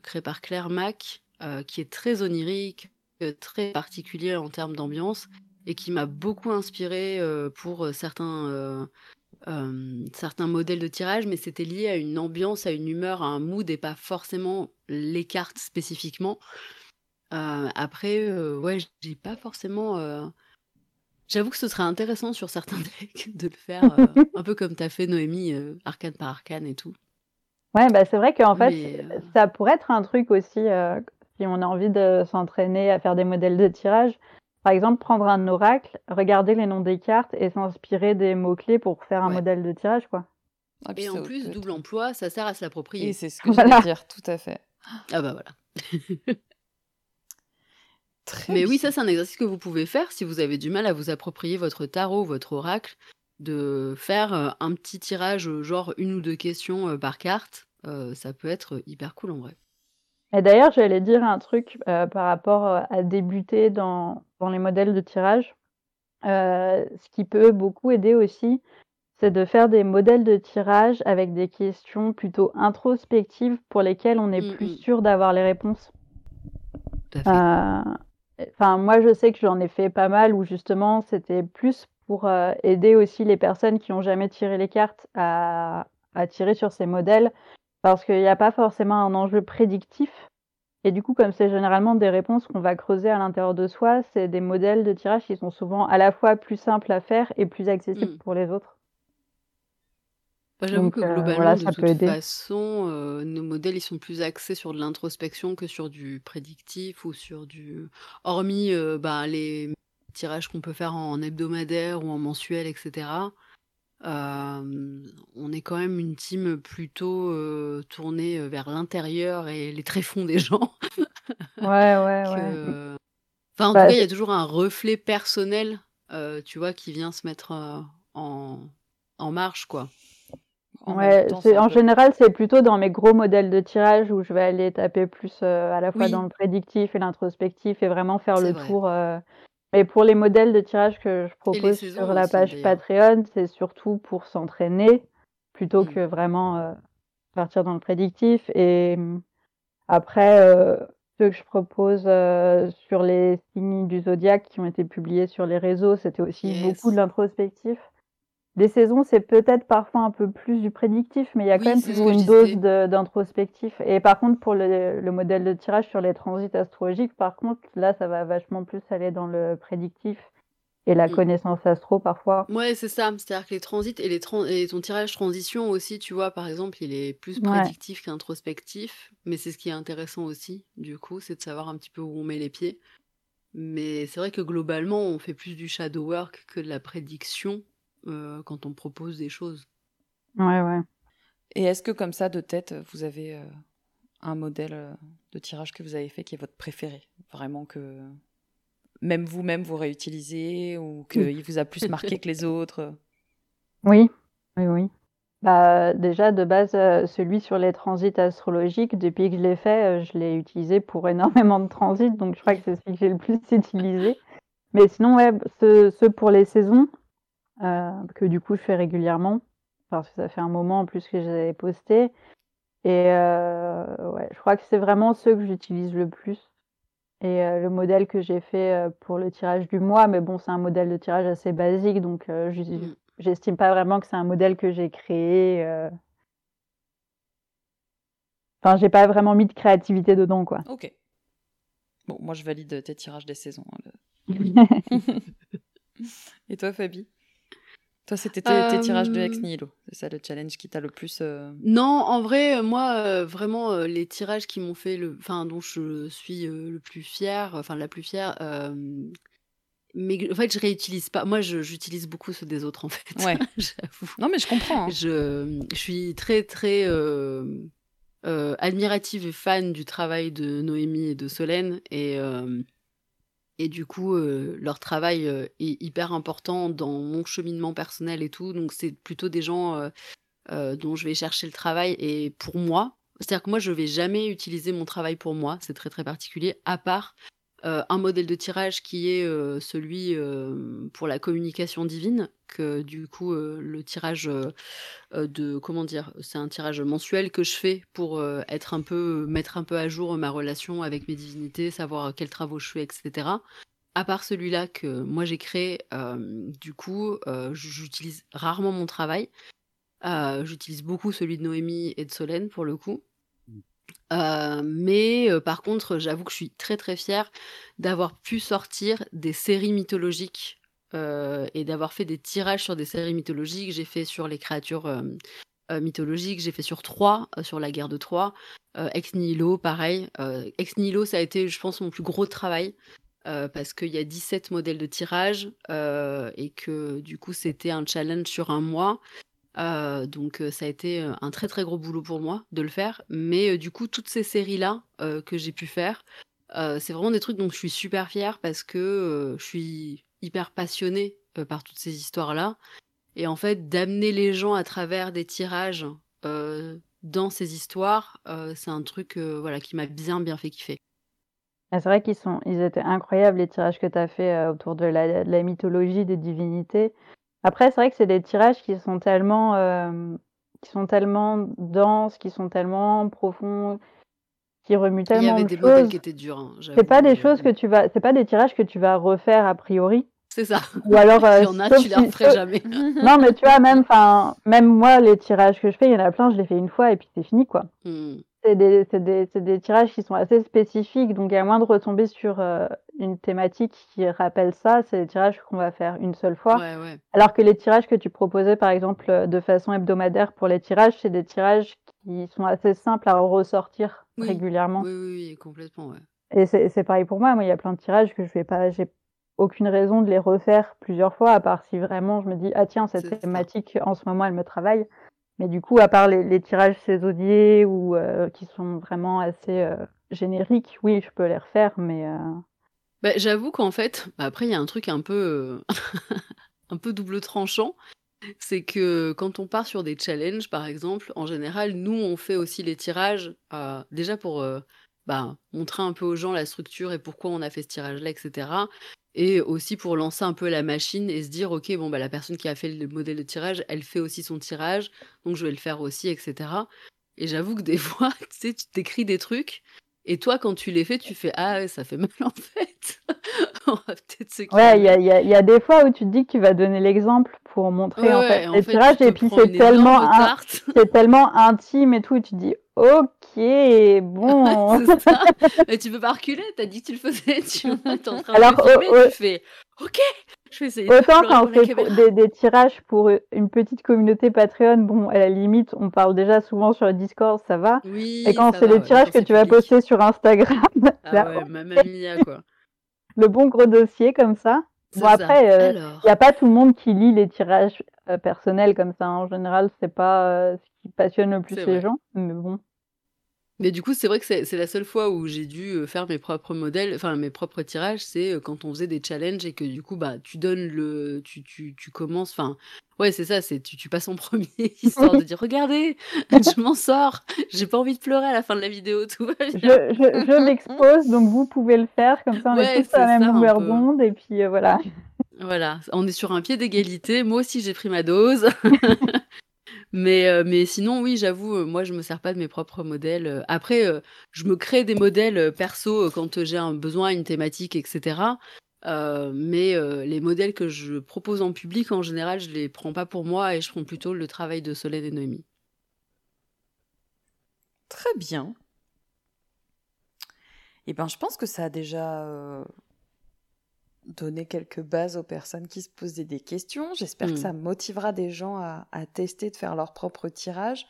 créé par Claire Mack qui est très onirique, très particulier en termes d'ambiance et qui m'a beaucoup inspiré euh, pour euh, certains, euh, certains modèles de tirage, mais c'était lié à une ambiance, à une humeur, à un mood et pas forcément les cartes spécifiquement. Euh, après, euh, ouais, j'ai pas forcément. J'avoue que ce serait intéressant sur certains decks de le faire un peu comme t'as fait Noémie, arcane par arcane et tout. Ouais, bah, c'est vrai qu'en fait, Mais, ça pourrait être un truc aussi, si on a envie de s'entraîner à faire des modèles de tirage. Par exemple, prendre un oracle, regarder les noms des cartes et s'inspirer des mots-clés pour faire un Ouais. modèle de tirage, quoi. Ah, Et en plus, double emploi, ça sert à se Et c'est ce que Voilà. j'allais dire, tout à fait. Ah bah voilà. Très Mais oui, ça c'est un exercice que vous pouvez faire si vous avez du mal à vous approprier votre tarot, votre oracle, de faire euh, un petit tirage, euh, genre une ou deux questions euh, par carte. Euh, ça peut être hyper cool en vrai. Et d'ailleurs, j'allais dire un truc euh, par rapport euh, à débuter dans, dans les modèles de tirage. Euh, ce qui peut beaucoup aider aussi, c'est de faire des modèles de tirage avec des questions plutôt introspectives pour lesquelles on est Mm, plus mm. sûr d'avoir les réponses. Enfin, moi, je sais que j'en ai fait pas mal où justement, c'était plus pour euh, aider aussi les personnes qui ont jamais tiré les cartes à, à tirer sur ces modèles, parce qu'il n'y a pas forcément un enjeu prédictif. Et du coup, comme c'est généralement des réponses qu'on va creuser à l'intérieur de soi, c'est des modèles de tirage qui sont souvent à la fois plus simples à faire et plus accessibles Mm. pour les autres. Moi, j'avoue que euh, globalement, voilà, de toute façon, euh, nos modèles, ils sont plus axés sur de l'introspection que sur du prédictif ou sur du... Hormis euh, bah, les tirages qu'on peut faire en hebdomadaire ou en mensuel, etc. euh, on est quand même une team plutôt euh, tournée euh, vers l'intérieur et les tréfonds des gens. Ouais, ouais, que- ouais. Enfin, en Bah, tout cas, il y a toujours un reflet personnel, euh, tu vois, qui vient se mettre en, en marche, quoi. En Ouais, temps, en général, c'est plutôt dans mes gros modèles de tirage où je vais aller taper plus à la fois Oui. dans le prédictif et l'introspectif et vraiment faire le vrai. tour. Mais pour les modèles de tirage que je propose sur la page. Patreon, c'est surtout pour s'entraîner plutôt Mm. que vraiment euh, partir dans le prédictif. Et hum, après, euh, ceux que je propose euh, sur les signes du zodiaque qui ont été publiés sur les réseaux, c'était aussi Yes. beaucoup de l'introspectif. Des saisons, c'est peut-être parfois un peu plus du prédictif, mais il y a Oui, quand même toujours une dose d'introspectif. Et par contre, pour le, le modèle de tirage sur les transits astrologiques, par contre, là, ça va vachement plus aller dans le prédictif et la Mm. connaissance astro parfois. Ouais, c'est ça. C'est-à-dire que les transits et, les et ton tirage transition aussi, tu vois, par exemple, il est plus Ouais. prédictif qu'introspectif. Mais c'est ce qui est intéressant aussi, du coup, c'est de savoir un petit peu où on met les pieds. Mais c'est vrai que globalement, on fait plus du shadow work que de la prédiction euh, quand on propose des choses. Ouais, ouais. Et est-ce que comme ça, de tête, vous avez euh, un modèle euh, de tirage que vous avez fait qui est votre préféré? Vraiment que même vous-même vous réutilisez ou qu'il vous a plus marqué que les autres? Oui, oui, oui. Bah, déjà, de base, celui sur les transits astrologiques, depuis que je l'ai fait, je l'ai utilisé pour énormément de transits, donc je crois que c'est celui que j'ai le plus utilisé. Mais sinon, ouais, ceux, pour les saisons, que du coup je fais régulièrement, parce que ça fait un moment en plus que j'avais posté. Et ouais, je crois que c'est vraiment ceux que j'utilise le plus. Et le modèle que j'ai fait pour le tirage du mois, mais bon, c'est un modèle de tirage assez basique, donc mmh. j'estime pas vraiment que c'est un modèle que j'ai créé. Enfin, j'ai pas vraiment mis de créativité dedans, quoi. Ok. Bon, moi je valide tes tirages des saisons. Hein, Et toi, Fabi? Toi, c'était tes, tirages de ex nihilo. C'est ça le challenge qui t'a le plus. Euh, non, en vrai, moi, euh, vraiment, euh, les tirages qui m'ont fait le. Enfin, dont je suis le plus fière, enfin, la plus fière. Mais en fait, je réutilise pas. Moi, j'utilise beaucoup ceux des autres, en fait. Ouais. J'avoue. Non, mais je comprends. Hein. Je, je, suis très, très admirative et fan du travail de Noémie et de Solène. Et et du coup, leur travail est hyper important dans mon cheminement personnel et tout. Donc, c'est plutôt des gens dont je vais chercher le travail. Et pour moi, c'est-à-dire que moi, je vais jamais utiliser mon travail pour moi. C'est très, très particulier. À part un modèle de tirage qui est celui pour la communication divine, que du coup le tirage de comment dire, c'est un tirage mensuel que je fais pour être un peu mettre un peu à jour ma relation avec mes divinités, savoir quels travaux je fais, etc. À part celui-là que moi j'ai créé, du coup, j'utilise rarement mon travail. j'utilise beaucoup celui de Noémie et de Solène pour le coup. Euh, mais euh, par contre, j'avoue que je suis très très fière d'avoir pu sortir des séries mythologiques euh, et d'avoir fait des tirages sur des séries mythologiques. J'ai fait sur les créatures mythologiques, j'ai fait sur Troie, sur la guerre de Troie. Ex Nihilo, pareil. Ex Nihilo, ça a été, je pense, mon plus gros travail. parce qu'il y a 17 modèles de tirage et que du coup c'était un challenge sur un mois euh, donc ça a été un très très gros boulot pour moi de le faire. Mais du coup, toutes ces séries-là que j'ai pu faire, c'est vraiment des trucs dont je suis super fière parce que je suis hyper passionnée par toutes ces histoires-là. Et en fait, d'amener les gens à travers des tirages dans ces histoires, c'est un truc voilà, qui m'a bien bien fait kiffer. Ah, c'est vrai qu'ils sont, ils étaient incroyables les tirages que tu as fait autour de la, mythologie des divinités. Après, c'est vrai que c'est des tirages qui sont tellement, euh, qui sont tellement denses, qui sont tellement profonds, qui remuent tellement Il y avait des modèles qui étaient durs. Hein, c'est pas des choses que tu vas, c'est pas des tirages que tu vas refaire a priori. C'est ça. Ou alors, euh, il y en a, tu les referais jamais. non, mais tu vois, même, enfin, même moi, les tirages que je fais, il y en a plein, je les fais une fois et puis c'est fini, quoi. Mmh c'est des, des, tirages qui sont assez spécifiques, donc à moins de retomber sur euh, une thématique qui rappelle ça, c'est des tirages qu'on va faire une seule fois. Alors que les tirages que tu proposais, par exemple, euh, de façon hebdomadaire pour les tirages, c'est des tirages qui sont assez simples à ressortir régulièrement. Oui, oui, complètement, ouais. Et c'est pareil pour moi. Moi, il y a plein de tirages que je vais pas, j'ai aucune raison de les refaire plusieurs fois, à part si vraiment je me dis, ah tiens, cette thématique, en ce moment, elle me travaille. Mais du coup, à part les, tirages saisonniers ou euh, qui sont vraiment assez euh, génériques, oui, je peux les refaire, mais. Euh, bah, J'avoue qu'en fait, bah, après, il y a un truc un peu, un peu double tranchant. C'est que quand on part sur des challenges, par exemple, en général, nous, on fait aussi les tirages, déjà pour bah, montrer un peu aux gens la structure et pourquoi on a fait ce tirage-là, etc et aussi pour lancer un peu la machine et se dire ok bon bah la personne qui a fait le modèle de tirage elle fait aussi son tirage donc je vais le faire aussi etc et j'avoue que des fois tu sais tu t'écris des trucs et toi quand tu les fais tu fais ah ouais, ça fait mal en fait. Ouais il y a, y a, des fois où tu te dis que tu vas donner l'exemple pour montrer en fait. Les tirages et puis c'est tellement c'est tellement intime et tout et tu te dis Ok, bon. Mais tu peux pas reculer, t'as dit que tu le faisais, tu es en train Alors, de filmer, tu fais ok, Autant quand on fait des, tirages pour une petite communauté Patreon, bon, à la limite, on parle déjà souvent sur le Discord, ça va. Oui, Et quand c'est des tirages que tu vas poster sur Instagram, ah ouais, ma mamie, quoi. le bon gros dossier comme ça. Bon, après, il euh, n'y a pas tout le monde qui lit les tirages euh, personnels comme ça. En général, c'est pas euh, ce qui passionne le plus les gens. Mais bon. Mais du coup, c'est vrai que c'est la seule fois où j'ai dû faire mes propres modèles, enfin mes propres tirages, c'est quand on faisait des challenges et que du coup, bah, tu donnes le, tu, tu, tu commences, enfin, ouais, c'est ça, c'est tu, tu passes en premier histoire de dire, regardez, je m'en sors, j'ai pas envie de pleurer à la fin de la vidéo, tout va Je, je, je m'expose, donc vous pouvez le faire, comme ça on est tous à la même longueur d'onde et puis voilà. Voilà, on est sur un pied d'égalité. Moi aussi, j'ai pris ma dose. Mais, euh, mais sinon, oui, j'avoue, euh, moi, je me sers pas de mes propres modèles. Euh. Après, je me crée des modèles perso quand j'ai un besoin, une thématique, etc. mais les modèles que je propose en public, en général, je les prends pas pour moi et je prends plutôt le travail de Solène et Noémie. Très bien. Eh ben, je pense que ça a déjà donner quelques bases aux personnes qui se posaient des questions. J'espère que mm. ça motivera des gens à, tester, de faire leur propre tirage.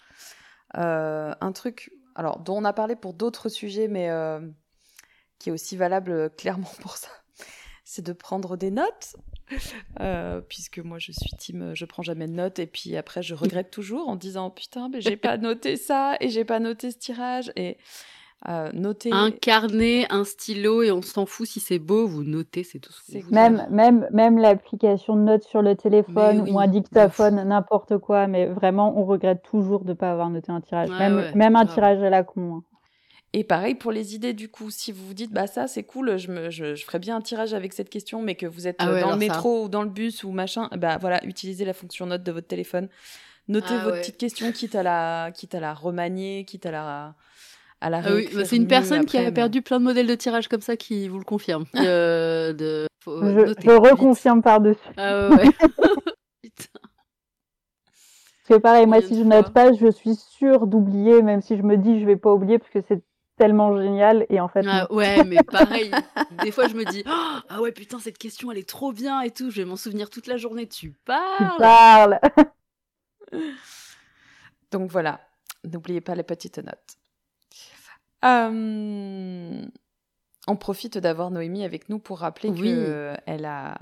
Euh, un truc, alors dont on a parlé pour d'autres sujets, mais euh, qui est aussi valable euh, clairement pour ça, c'est de prendre des notes. puisque moi je suis team, je prends jamais de notes et puis après je regrette toujours en disant putain mais j'ai pas noté ça et j'ai pas noté ce tirage et noter. Un carnet, un stylo et on s'en fout si c'est beau, vous notez, c'est tout ce que même, même, même l'application de notes sur le téléphone ou un dictaphone, n'importe quoi, mais vraiment, on regrette toujours de ne pas avoir noté un tirage. même, même un tirage à la con. Hein. Et pareil pour les idées, du coup, si vous vous dites, bah ça c'est cool, je, me, je, ferais bien un tirage avec cette question, mais que vous êtes ah dans le métro ou dans le bus ou machin, bah voilà, utilisez la fonction note de votre téléphone. Notez ah votre petite question, quitte à la, quitte à la remanier, quitte à la, ah oui, bah, c'est une personne qui a perdu plein de modèles de tirage comme ça qui vous le confirme. Euh, de... je, reconfirme par-dessus. Ah ouais. C'est pareil, moi si je note pas, je suis sûre d'oublier, même si je me dis je vais pas oublier parce que c'est tellement génial et en fait. Ah, ouais, mais pareil. des fois je me dis oh, ah ouais putain cette question elle est trop bien et tout, je vais m'en souvenir toute la journée. Tu parles. Tu parles. Donc voilà, n'oubliez pas les petites notes. Euh, on profite d'avoir Noémie avec nous pour rappeler qu'elle a,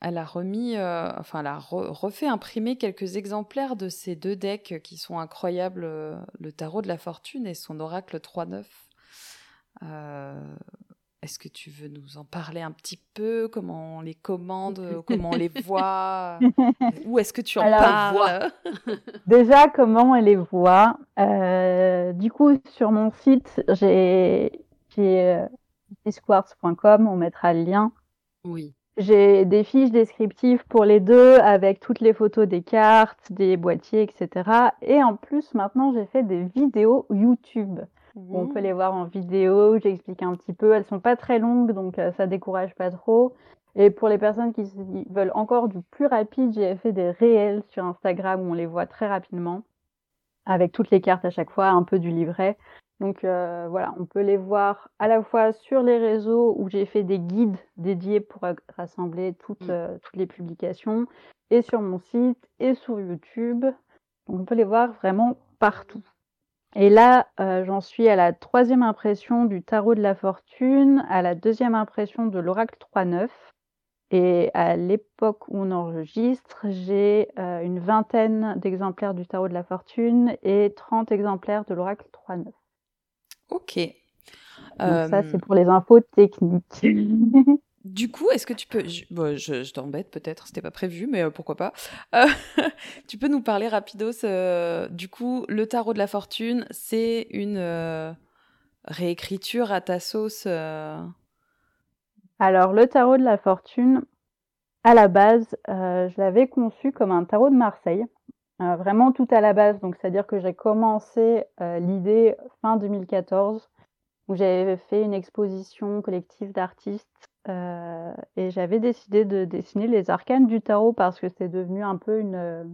elle a remis, euh, enfin, elle a refait imprimer quelques exemplaires de ces deux decks qui sont incroyables, euh, le tarot de la fortune et son oracle 3-9. Est-ce que tu veux nous en parler un petit peu? Comment on les commande? Comment on les voit? Où est-ce que tu en parles? Déjà, comment on les voit? Euh, Du coup, sur mon site, j'ai disquartz.com, on mettra le lien. Oui. J'ai des fiches descriptives pour les deux avec toutes les photos des cartes, des boîtiers, etc. Et en plus, maintenant, j'ai fait des vidéos YouTube. On peut les voir en vidéo, j'explique un petit peu. Elles sont pas très longues, donc euh, ça décourage pas trop. Et pour les personnes qui veulent encore du plus rapide, j'ai fait des réels sur Instagram où on les voit très rapidement, avec toutes les cartes à chaque fois, un peu du livret. Donc euh, voilà, on peut les voir à la fois sur les réseaux où j'ai fait des guides dédiés pour rassembler toutes, mm. euh, toutes les publications, et sur mon site, et sur YouTube. Donc on peut les voir vraiment partout. Et là, euh, j'en suis à la troisième impression du tarot de la fortune, à la deuxième impression de l'oracle 3.9. Et à l'époque où on enregistre, j'ai euh, une vingtaine d'exemplaires du tarot de la fortune et 30 exemplaires de l'oracle 3.9. Ok. Donc ça, c'est pour les infos techniques. Du coup, est-ce que tu peux, je, t'embête peut-être, c'était pas prévu, mais euh, pourquoi pas. Euh, tu peux nous parler rapidos. Euh, du coup, le tarot de la fortune, c'est une réécriture à ta sauce. Alors, le tarot de la fortune, à la base, je l'avais conçu comme un tarot de Marseille, vraiment tout à la base. Donc, c'est-à-dire que j'ai commencé l'idée fin 2014, où j'avais fait une exposition collective d'artistes euh, et j'avais décidé de dessiner les arcanes du tarot parce que c'était devenu un peu une, euh,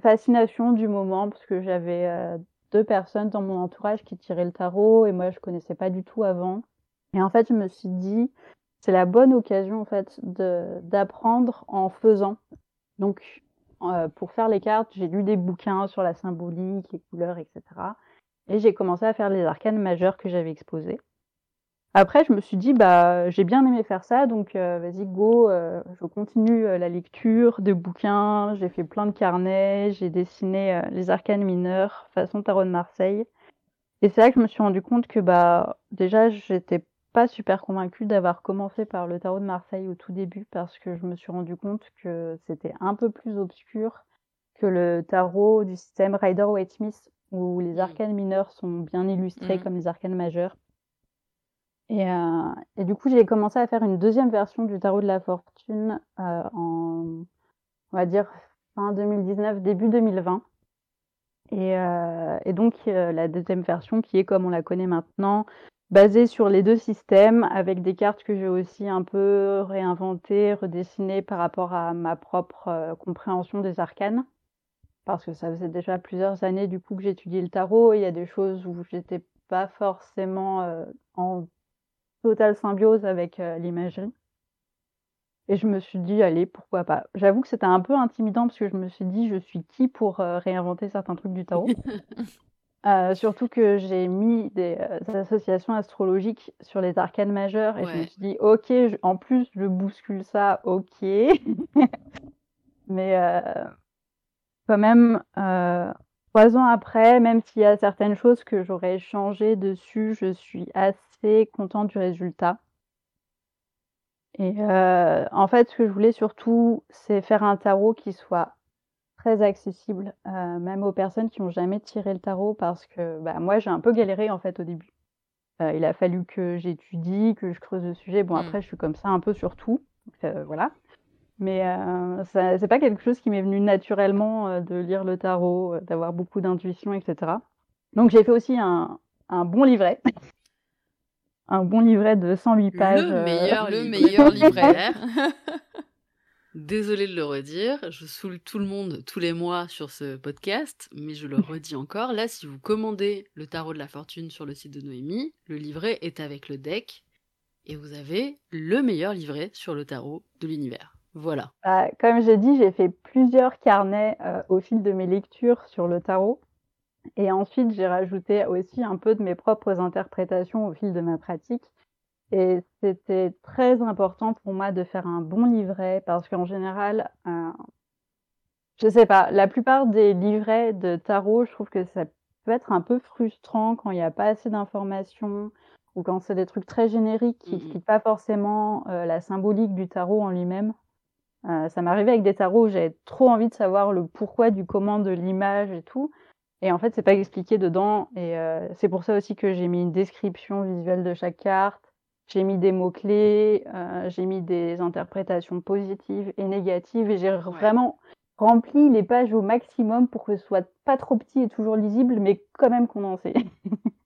fascination du moment, parce que j'avais euh, deux personnes dans mon entourage qui tiraient le tarot et moi je connaissais pas du tout avant. Et en fait, je me suis dit, c'est la bonne occasion en fait d'apprendre en faisant. Donc, pour faire les cartes, j'ai lu des bouquins sur la symbolique, les couleurs, etc. Et j'ai commencé à faire les arcanes majeures que j'avais exposées. Après, je me suis dit, bah, j'ai bien aimé faire ça, donc euh, vas-y, go, euh, je continue euh, la lecture de bouquins, j'ai fait plein de carnets, j'ai dessiné les arcanes mineurs façon tarot de Marseille. Et c'est là que je me suis rendu compte que bah déjà j'étais pas super convaincue d'avoir commencé par le tarot de Marseille au tout début parce que je me suis rendu compte que c'était un peu plus obscur que le tarot du système Rider-Waite-Smith où les arcanes mineurs sont bien illustrés mmh. comme les arcanes majeurs. Et, euh, et du coup, j'ai commencé à faire une deuxième version du tarot de la fortune euh, en, on va dire, fin 2019, début 2020. Et, euh, et donc, la deuxième version qui est comme on la connaît maintenant, basée sur les deux systèmes, avec des cartes que j'ai aussi un peu réinventées, redessinées par rapport à ma propre compréhension des arcanes. Parce que ça faisait déjà plusieurs années du coup que j'étudiais le tarot. Il y a des choses où j'étais pas forcément en totale symbiose avec euh, l'imagerie. Et je me suis dit, allez, pourquoi pas. J'avoue que c'était un peu intimidant parce que je me suis dit, je suis qui pour euh, réinventer certains trucs du tarot euh, Surtout que j'ai mis des, euh, associations astrologiques sur les arcanes majeures et je me suis dit, ok, en plus je bouscule ça, ok. Mais quand même, trois ans après, même s'il y a certaines choses que j'aurais changé dessus, je suis assez contente du résultat. Et euh, en fait, ce que je voulais surtout, c'est faire un tarot qui soit très accessible, euh, même aux personnes qui n'ont jamais tiré le tarot, parce que bah, moi, j'ai un peu galéré en fait au début. Euh, il a fallu que j'étudie, que je creuse le sujet. Bon, mmh. après, je suis comme ça un peu sur tout, voilà. Mais ce c'est pas quelque chose qui m'est venu naturellement de lire le tarot, d'avoir beaucoup d'intuition, etc. Donc j'ai fait aussi un, un bon livret un bon livret de 108 pages. Le euh, meilleur, le meilleur livret. Désolée de le redire, je saoule tout le monde tous les mois sur ce podcast, mais je le redis encore. Là, si vous commandez le tarot de la fortune sur le site de Noémie, le livret est avec le deck et vous avez le meilleur livret sur le tarot de l'univers. Voilà. Bah, comme j'ai dit, j'ai fait plusieurs carnets euh, au fil de mes lectures sur le tarot. Et ensuite, j'ai rajouté aussi un peu de mes propres interprétations au fil de ma pratique. Et c'était très important pour moi de faire un bon livret parce qu'en général, euh, je sais pas, la plupart des livrets de tarot, je trouve que ça peut être un peu frustrant quand il n'y a pas assez d'informations ou quand c'est des trucs très génériques qui n'expliquent mmh pas forcément euh, la symbolique du tarot en lui-même. Euh, ça m'arrivait avec des tarots où j'avais trop envie de savoir le pourquoi du comment de l'image et tout. Et en fait, c'est pas expliqué dedans. Et euh, c'est pour ça aussi que j'ai mis une description visuelle de chaque carte. J'ai mis des mots-clés, euh, j'ai mis des interprétations positives et négatives. Et j'ai vraiment rempli les pages au maximum pour que ce soit pas trop petit et toujours lisible, mais quand même condensé.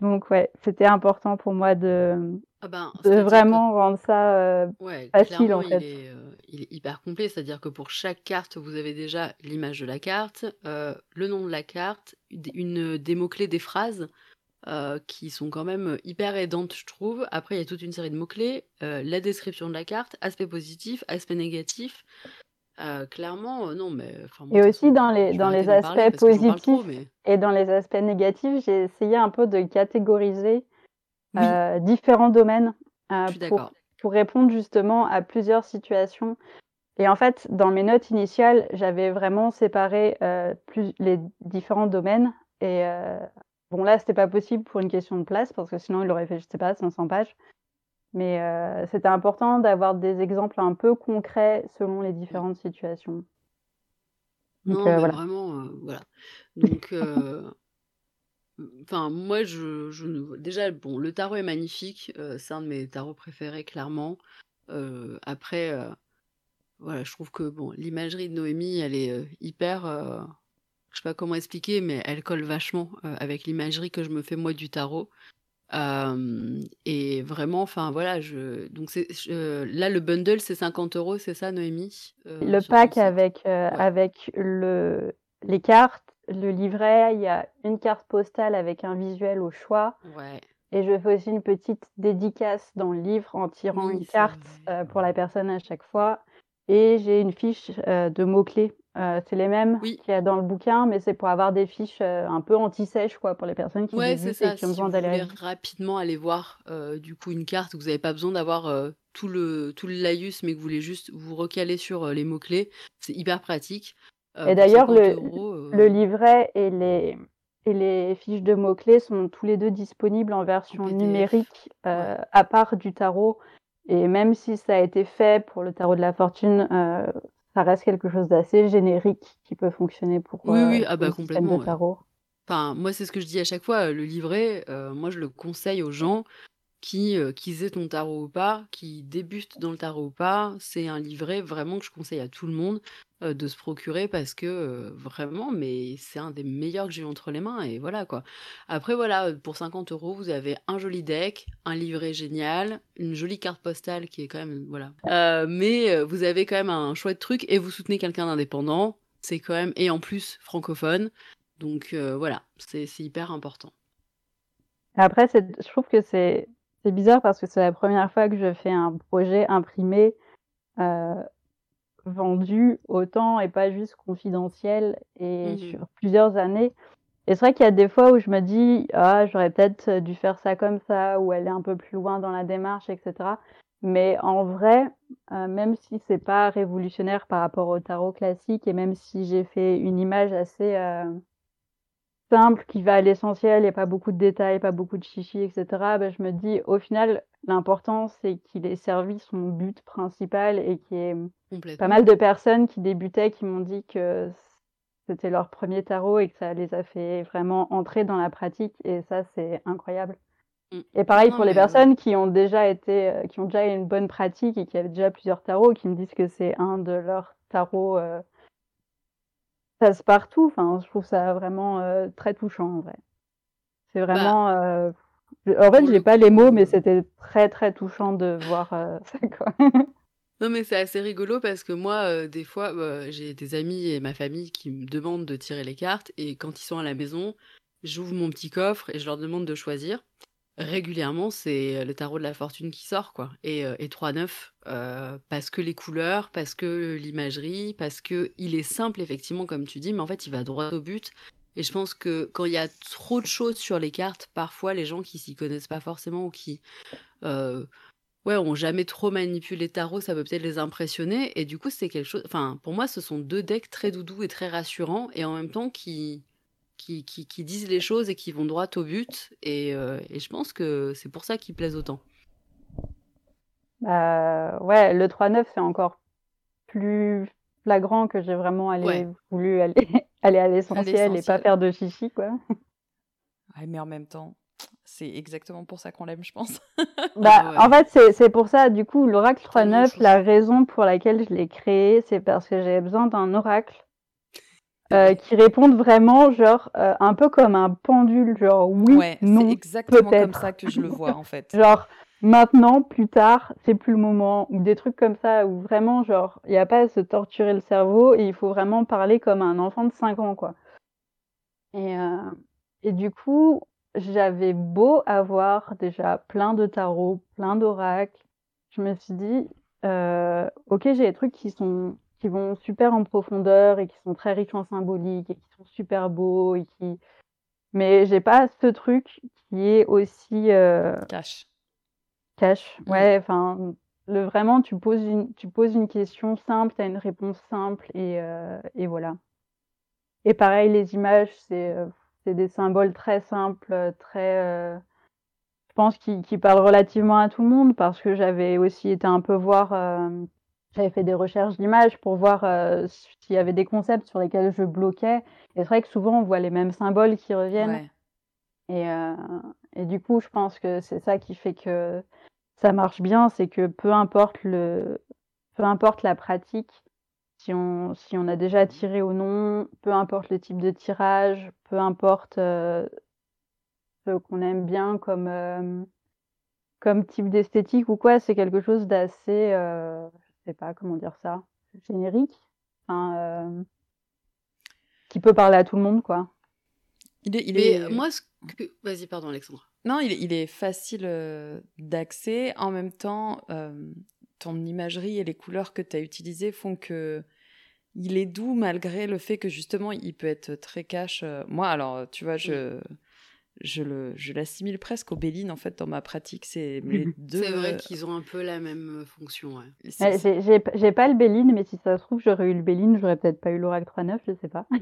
Donc ouais, c'était important pour moi de, ah ben, de vraiment rendre ça euh, facile en fait. Il est, euh, il est hyper complet, c'est-à-dire que pour chaque carte, vous avez déjà l'image de la carte, euh, le nom de la carte, une, des mots-clés, des phrases qui sont quand même hyper aidantes, je trouve. Après, il y a toute une série de mots-clés, la description de la carte, aspect positif, aspect négatif. Clairement, non, mais. Et aussi dans les, dans les aspects positifs et dans les aspects négatifs, j'ai essayé un peu de catégoriser différents domaines pour, pour, répondre justement à plusieurs situations. Et en fait, dans mes notes initiales, j'avais vraiment séparé plus les différents domaines. Et bon, là, c'était pas possible pour une question de place parce que sinon, il aurait fait, je sais pas, 500 pages. Mais euh, c'était important d'avoir des exemples un peu concrets selon les différentes situations. Donc, non, euh, voilà. vraiment, euh, voilà. Donc, enfin, moi, je, je, déjà, bon, le tarot est magnifique. c'est un de mes tarots préférés, clairement. après, voilà, je trouve que bon, l'imagerie de Noémie, elle est hyper. je sais pas comment expliquer, mais elle colle vachement avec l'imagerie que je me fais moi du tarot et vraiment, enfin voilà, je donc là le bundle c'est 50 euros, c'est ça Noémie Le pack avec avec le les cartes, le livret, il y a une carte postale avec un visuel au choix. Ouais. Et je fais aussi une petite dédicace dans le livre en tirant une carte pour la personne à chaque fois. Et j'ai une fiche de mots-clés euh, c'est les mêmes qu'il y a dans le bouquin, mais c'est pour avoir des fiches euh, un peu anti-sèches quoi, pour les personnes qui ouais, et qui ont besoin d'aller rapidement aller voir euh, du coup une carte, vous n'avez pas besoin d'avoir tout le tout le laïus, mais que vous voulez juste vous recaler sur les mots clés, c'est hyper pratique. et d'ailleurs le, le livret et les et les fiches de mots-clés sont tous les deux disponibles en version numérique à part du tarot. Et même si ça a été fait pour le tarot de la fortune, ça reste quelque chose d'assez générique qui peut fonctionner pour oui, oui. Ah bah, complètement, de tarot. Enfin, moi, c'est ce que je dis à chaque fois, le livret, moi, je le conseille aux gens qui, euh, qu'ils aient ton tarot ou pas, qui débutent dans le tarot ou pas, c'est un livret vraiment que je conseille à tout le monde euh, de se procurer parce que euh, vraiment, mais c'est un des meilleurs que j'ai entre les mains et voilà quoi. Après voilà, pour 50 euros, vous avez un joli deck, un livret génial, une jolie carte postale qui est quand même voilà. mais vous avez quand même un chouette truc et vous soutenez quelqu'un d'indépendant, c'est quand même et en plus francophone, donc voilà, c'est hyper important. Après, je trouve que c'est bizarre parce que c'est la première fois que je fais un projet imprimé, euh, vendu autant et pas juste confidentiel et mmh sur plusieurs années. Et c'est vrai qu'il y a des fois où je me dis: «Ah, j'aurais peut-être dû faire ça comme ça» ou aller un peu plus loin dans la démarche etc. Mais en vrai, euh, même si c'est pas révolutionnaire par rapport au tarot classique et même si j'ai fait une image assez, euh, simple, qui va à l'essentiel et pas beaucoup de détails, pas beaucoup de chichi, etc., bah, je me dis, au final, l'important, c'est qu'il ait servi son but principal et qu'il y ait pas mal de personnes qui débutaient, qui m'ont dit que c'était leur premier tarot et que ça les a fait vraiment entrer dans la pratique. Et ça, c'est incroyable. Mmh. Et pareil pour les personnes qui ont déjà été, euh, qui ont déjà une bonne pratique et qui avaient déjà plusieurs tarots, qui me disent que c'est un de leurs tarots euh, passe partout. Enfin, je trouve ça vraiment euh, très touchant en vrai. C'est bah vraiment. Euh, en fait, j'ai pas les mots, mais c'était très très touchant de voir euh, ça quoi. Non mais c'est assez rigolo parce que moi, des fois, bah, j'ai des amis et ma famille qui me demandent de tirer les cartes et quand ils sont à la maison, j'ouvre mon petit coffre et je leur demande de choisir régulièrement, c'est le tarot de la fortune qui sort, quoi. Et, euh, et 3-9, euh, parce que les couleurs, parce que l'imagerie, parce que il est simple, effectivement, comme tu dis, mais en fait, il va droit au but. Et je pense que quand il y a trop de choses sur les cartes, parfois, les gens qui s'y connaissent pas forcément ou qui euh, ouais, ont jamais trop manipulé tarot, ça peut peut-être les impressionner. Et du coup, c'est quelque chose. Enfin, pour moi, ce sont deux decks très doudous et très rassurants, et en même temps qui qui, qui, disent les choses et qui vont droit au but. Et, euh, et je pense que c'est pour ça qu'ils plaisent autant. Bah, ouais, le 3-9, c'est encore plus flagrant que j'ai vraiment allé, voulu aller, aller à l'essentiel et pas faire de chichi, quoi. Ouais, mais en même temps, c'est exactement pour ça qu'on l'aime, je pense. bah, En fait, c'est pour ça, du coup, l'oracle 3-9, la raison pour laquelle je l'ai créé, c'est parce que j'avais besoin d'un oracle euh, qui répondent vraiment, genre, euh, un peu comme un pendule, genre oui, ouais, non, c'est exactement comme ça que je le vois, en fait. genre, maintenant, plus tard, c'est plus le moment, ou des trucs comme ça, où vraiment, genre, il n'y a pas à se torturer le cerveau, et il faut vraiment parler comme un enfant de 5 ans, quoi. Et, euh, et du coup, j'avais beau avoir déjà plein de tarots, plein d'oracles, je me suis dit, ok, j'ai des trucs qui sont qui vont super en profondeur et qui sont très riches en symbolique et qui sont super beaux et qui mais j'ai pas ce truc qui est aussi euh... cash. cash. Mmh. ouais enfin le vraiment tu poses une tu poses une question simple tu as une réponse simple et, euh, et voilà. Et pareil les images c'est euh, c'est des symboles très simples très euh, je pense qui, qui parlent relativement à tout le monde parce que j'avais aussi été un peu voir j'avais fait des recherches d'images pour voir euh, s'il y avait des concepts sur lesquels je bloquais. Et c'est vrai que souvent, on voit les mêmes symboles qui reviennent. Et, euh, et, du coup, je pense que c'est ça qui fait que ça marche bien, c'est que peu importe, le, peu importe la pratique, si on, si on a déjà tiré ou non, peu importe le type de tirage, peu importe euh, ce qu'on aime bien comme, comme type d'esthétique ou quoi, c'est quelque chose d'assez sais pas comment dire ça, générique, euh, qui peut parler à tout le monde, quoi. Il est, il est... moi, ce que... vas-y, pardon, Alexandre. Non, il est, il est facile euh, d'accès. En même temps, euh, ton imagerie et les couleurs que tu as utilisées font que il est doux malgré le fait que justement il peut être très cash. Moi, alors, tu vois, je je le je l'assimile presque au Béline en fait dans ma pratique. C'est les deux c'est vrai qu'ils ont un peu la même fonction ouais. j'ai pas le Béline mais si ça se trouve j'aurais eu le Béline j'aurais peut-être pas eu l'Oracle 3.9 je sais pas.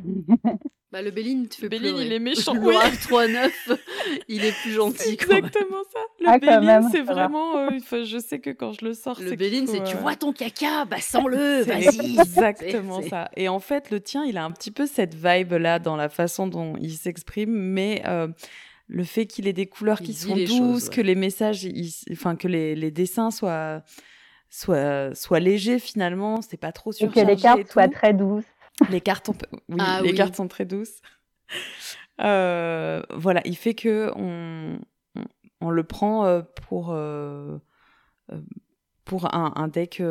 Bah le Béline tu fais Béline il est méchant l'Oracle 3.9 il est plus gentil exactement ça. Le ah, Béline c'est vraiment euh, je sais que quand je le sors le Béline c'est tu vois ton caca bah sens-le vas-y. exactement ça. et en fait le tien il a un petit peu cette vibe là dans la façon dont il s'exprime mais euh, le fait qu'il ait des couleurs qui sont douces, que les messages, enfin que les, dessins soient, soient, soient légers finalement, c'est pas trop surchargé. Et que les cartes soient très douces. Les cartes, oui, ah les cartes sont très douces. Euh, voilà, il fait que on, on, le prend euh, pour euh, pour un, deck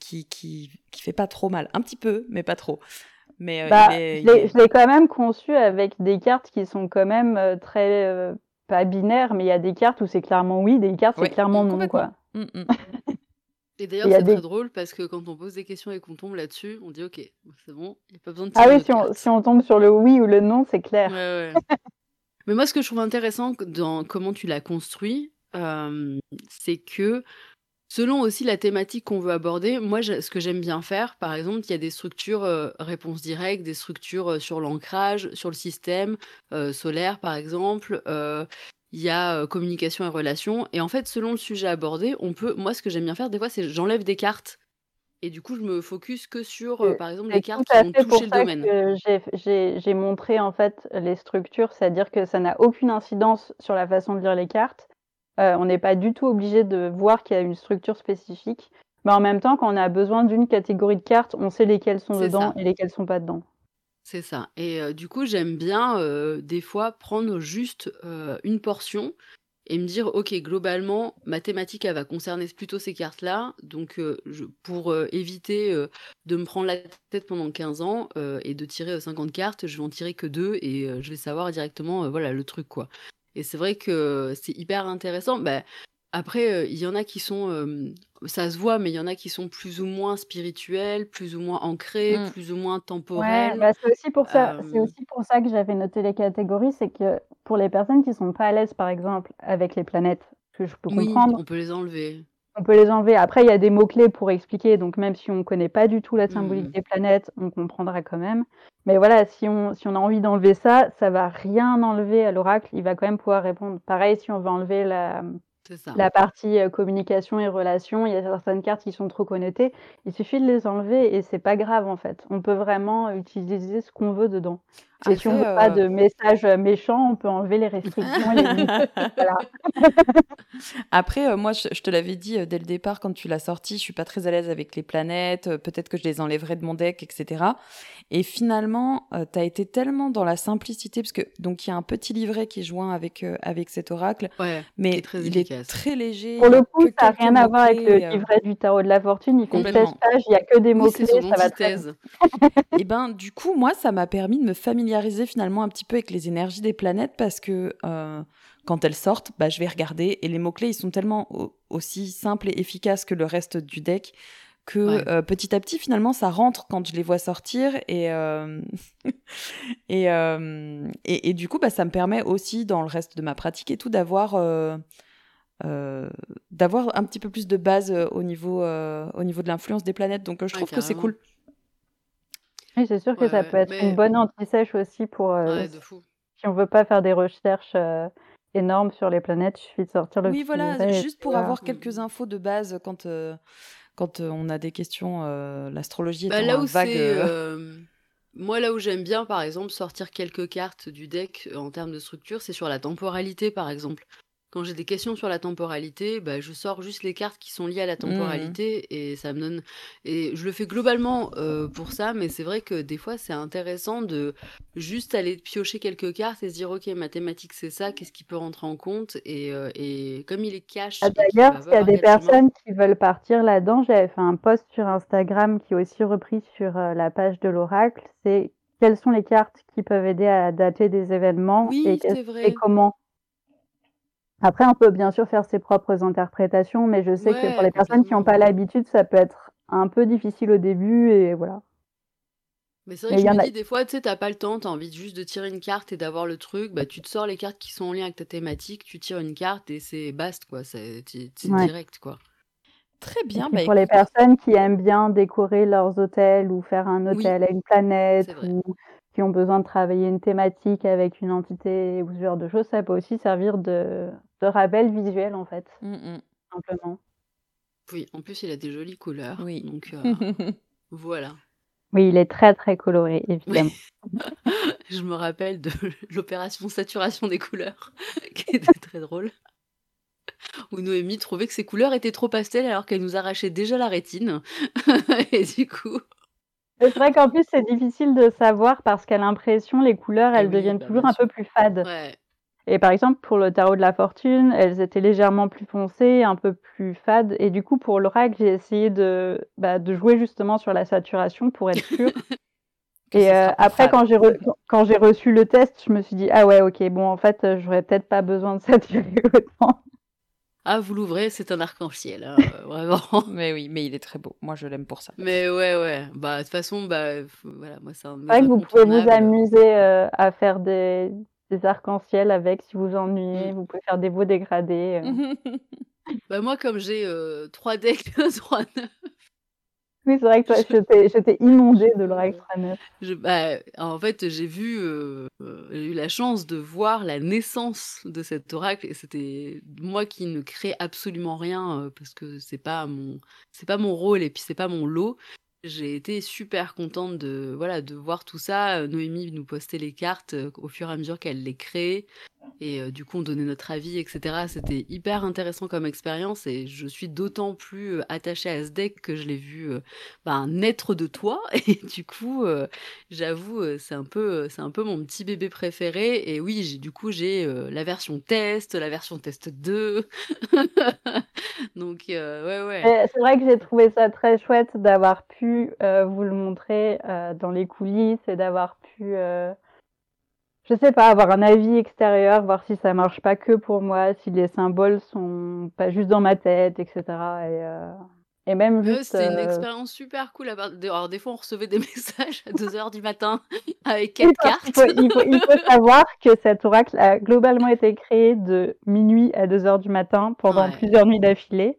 qui, qui qui fait pas trop mal, un petit peu, mais pas trop. Mais euh, bah, je l'ai quand même conçu avec des cartes qui sont quand même euh, très euh, pas binaires, mais il y a des cartes où c'est clairement oui, des cartes c'est clairement non quoi. Mmh, mmh. Et d'ailleurs, c'est très drôle parce que quand on pose des questions et qu'on tombe là-dessus, on dit ok, c'est bon, il n'y a pas besoin de Ah oui, si on, si on, tombe sur le oui ou le non, c'est clair. Ouais, ouais. mais moi, ce que je trouve intéressant dans comment tu l'as construit, c'est que Selon aussi la thématique qu'on veut aborder, moi, ce que j'aime bien faire, par exemple, il y a des structures euh, réponse directe, des structures euh, sur l'ancrage, sur le système euh, solaire, par exemple. il y a communication et relations. Et en fait, selon le sujet abordé, on peut. Moi, ce que j'aime bien faire, des fois, c'est j'enlève des cartes. Et du coup, je me focus que sur, par exemple, les cartes qui vont toucher le domaine. J'ai montré en fait les structures, c'est-à-dire que ça n'a aucune incidence sur la façon de lire les cartes. Euh, on n'est pas du tout obligé de voir qu'il y a une structure spécifique. Mais en même temps, quand on a besoin d'une catégorie de cartes, on sait lesquelles sont dedans et lesquelles sont pas dedans. C'est ça. Et euh, du coup, j'aime bien euh, des fois prendre juste une portion et me dire, ok, globalement, ma thématique, elle va concerner plutôt ces cartes-là. Donc, pour éviter de me prendre la tête pendant 15 ans et de tirer 50 cartes, je vais en tirer que deux et je vais savoir directement, voilà, le truc, quoi. Et c'est vrai que c'est hyper intéressant. Bah, après, il y en a qui sont, ça se voit, mais il y en a qui sont plus ou moins spirituels, plus ou moins ancrés, mmh. plus ou moins temporels. Ouais, bah, c'est aussi pour ça. C'est aussi pour ça que j'avais noté les catégories, c'est que pour les personnes qui sont pas à l'aise, par exemple, avec les planètes, que je peux comprendre. on peut les enlever. On peut les enlever. Après, il y a des mots-clés pour expliquer. Donc, même si on ne connaît pas du tout la symbolique mmh. des planètes, on comprendra quand même. Mais voilà, si on, si on a envie d'enlever ça, ça va rien enlever à l'oracle. Il va quand même pouvoir répondre. Pareil, si on veut enlever la, la partie euh, communication et relations, il y a certaines cartes qui sont trop connotées. Il suffit de les enlever et c'est pas grave en fait. On peut vraiment utiliser ce qu'on veut dedans. Et si on veut pas de euh, messages euh, méchants, on peut enlever les restrictions et les Après, moi, je, te l'avais dit dès le départ quand tu l'as sorti, je suis pas très à l'aise avec les planètes. Peut-être que je les enlèverai de mon deck, etc. Et finalement, tu as été tellement dans la simplicité parce que donc il y a un petit livret qui est joint avec avec cet oracle, mais il est très léger. Pour le coup, ça n'a rien à voir avec le euh, livret du tarot de la fortune. Il fait 16 pages, il n'y a que des mots-clés, ça va très Et ben, du coup, moi, ça m'a permis de me familiariser finalement un petit peu avec les énergies des planètes parce que euh, quand elles sortent, bah, je vais regarder et les mots-clés, ils sont tellement aussi simples et efficaces que le reste du deck que euh, petit à petit finalement ça rentre quand je les vois sortir et et, et, et, du coup bah, ça me permet aussi dans le reste de ma pratique et tout d'avoir euh, d'avoir un petit peu plus de base euh, au niveau, euh, au niveau de l'influence des planètes. Donc je trouve que c'est cool. Oui, c'est sûr que ça peut être une bonne anti-sèche aussi pour si on veut pas faire des recherches énormes sur les planètes, il suffit de sortir le Oui, voilà, juste pour avoir quelques infos de base quand, quand on a des questions, l'astrologie bah, est là où vague. Moi, là où j'aime bien, par exemple, sortir quelques cartes du deck en termes de structure, c'est sur la temporalité, par exemple. Quand j'ai des questions sur la temporalité, bah, je sors juste les cartes qui sont liées à la mmh temporalité et ça me donne. Et je le fais globalement pour ça, mais c'est vrai que des fois c'est intéressant de juste aller piocher quelques cartes et se dire ok ma thématique c'est ça, qu'est-ce qui peut rentrer en compte et, et comme il est cash. Ah, d'ailleurs, s'il y a des personnes qui veulent partir là-dedans, j'avais fait un post sur Instagram qui est aussi repris sur la page de l'oracle. C'est quelles sont les cartes qui peuvent aider à dater des événements et, et comment après, on peut bien sûr faire ses propres interprétations, mais je sais que pour les personnes qui n'ont pas l'habitude, ça peut être un peu difficile au début et voilà. Mais c'est vrai que je me dis des fois, tu sais, t'as pas le temps, t'as envie juste de tirer une carte et d'avoir le truc, bah tu te sors les cartes qui sont en lien avec ta thématique, tu tires une carte et c'est bast quoi, c'est direct quoi. Très bien. Bah, pour les personnes qui aiment bien décorer leurs hôtels ou faire un hôtel à une planète ou qui ont besoin de travailler une thématique avec une entité ou ce genre de choses, ça peut aussi servir de, de rappel visuel en fait, mmh, mmh. simplement. Oui, en plus il a des jolies couleurs. Oui. Donc euh, voilà. Oui, il est très très coloré, évidemment. Je me rappelle de l'opération saturation des couleurs, qui était très drôle. Où Noémie trouvait que ses couleurs étaient trop pastel alors qu'elle nous arrachait déjà la rétine. Et du coup. C'est vrai qu'en plus, c'est difficile de savoir parce qu'à l'impression, les couleurs, elles deviennent bah, toujours un peu plus fades. Ouais. Et par exemple, pour le tarot de la fortune, elles étaient légèrement plus foncées, un peu plus fades. Et du coup, pour l'oracle, j'ai essayé de, bah, de jouer justement sur la saturation pour être sûre. Et euh, après, quand j'ai, quand j'ai reçu le test, je me suis dit, ah ouais, ok, bon, en fait, j'aurais peut-être pas besoin de saturer autant. Ah, vous l'ouvrez, c'est un arc-en-ciel, hein, euh, vraiment. mais oui, mais il est très beau. Moi, je l'aime pour ça. Mais ouais, ouais. Bah, de toute façon, bah, voilà, moi, c'est un. C'est vrai que vous pouvez vous amuser euh, à faire des, des arcs-en-ciel avec si vous ennuyez. Mm. Vous pouvez faire des beaux dégradés. Euh. bah moi, comme j'ai euh, 3 decks 3 9. Oui, c'est vrai que toi, j'étais inondée de l'oracle 3 9. Je, bah, en fait, j'ai vu, euh, j'ai eu la chance de voir la naissance de cet oracle et c'était moi qui ne crée absolument rien parce que c'est pas mon, c'est pas mon rôle et puis c'est pas mon lot. J'ai été super contente de, voilà, de voir tout ça. Noémie nous postait les cartes au fur et à mesure qu'elle les créait. Et du coup, on donnait notre avis, etc. C'était hyper intéressant comme expérience et je suis d'autant plus attachée à ce deck que je l'ai vu bah, naître de toi. Et du coup, j'avoue, c'est un, peu, c'est un peu mon petit bébé préféré. Et oui, du coup, j'ai la version test, la version test 2. Donc, ouais, ouais. C'est vrai que j'ai trouvé ça très chouette d'avoir pu vous le montrer dans les coulisses et d'avoir pu je sais pas, avoir un avis extérieur, voir si ça marche pas que pour moi, si les symboles sont pas juste dans ma tête, etc. Et, euh, et même juste. C'était une euh, expérience super cool. Alors, des fois, on recevait des messages à 2h du matin avec quatre cartes. Il faut, il, faut, savoir que cet oracle a globalement été créé de minuit à 2h du matin pendant plusieurs nuits d'affilée.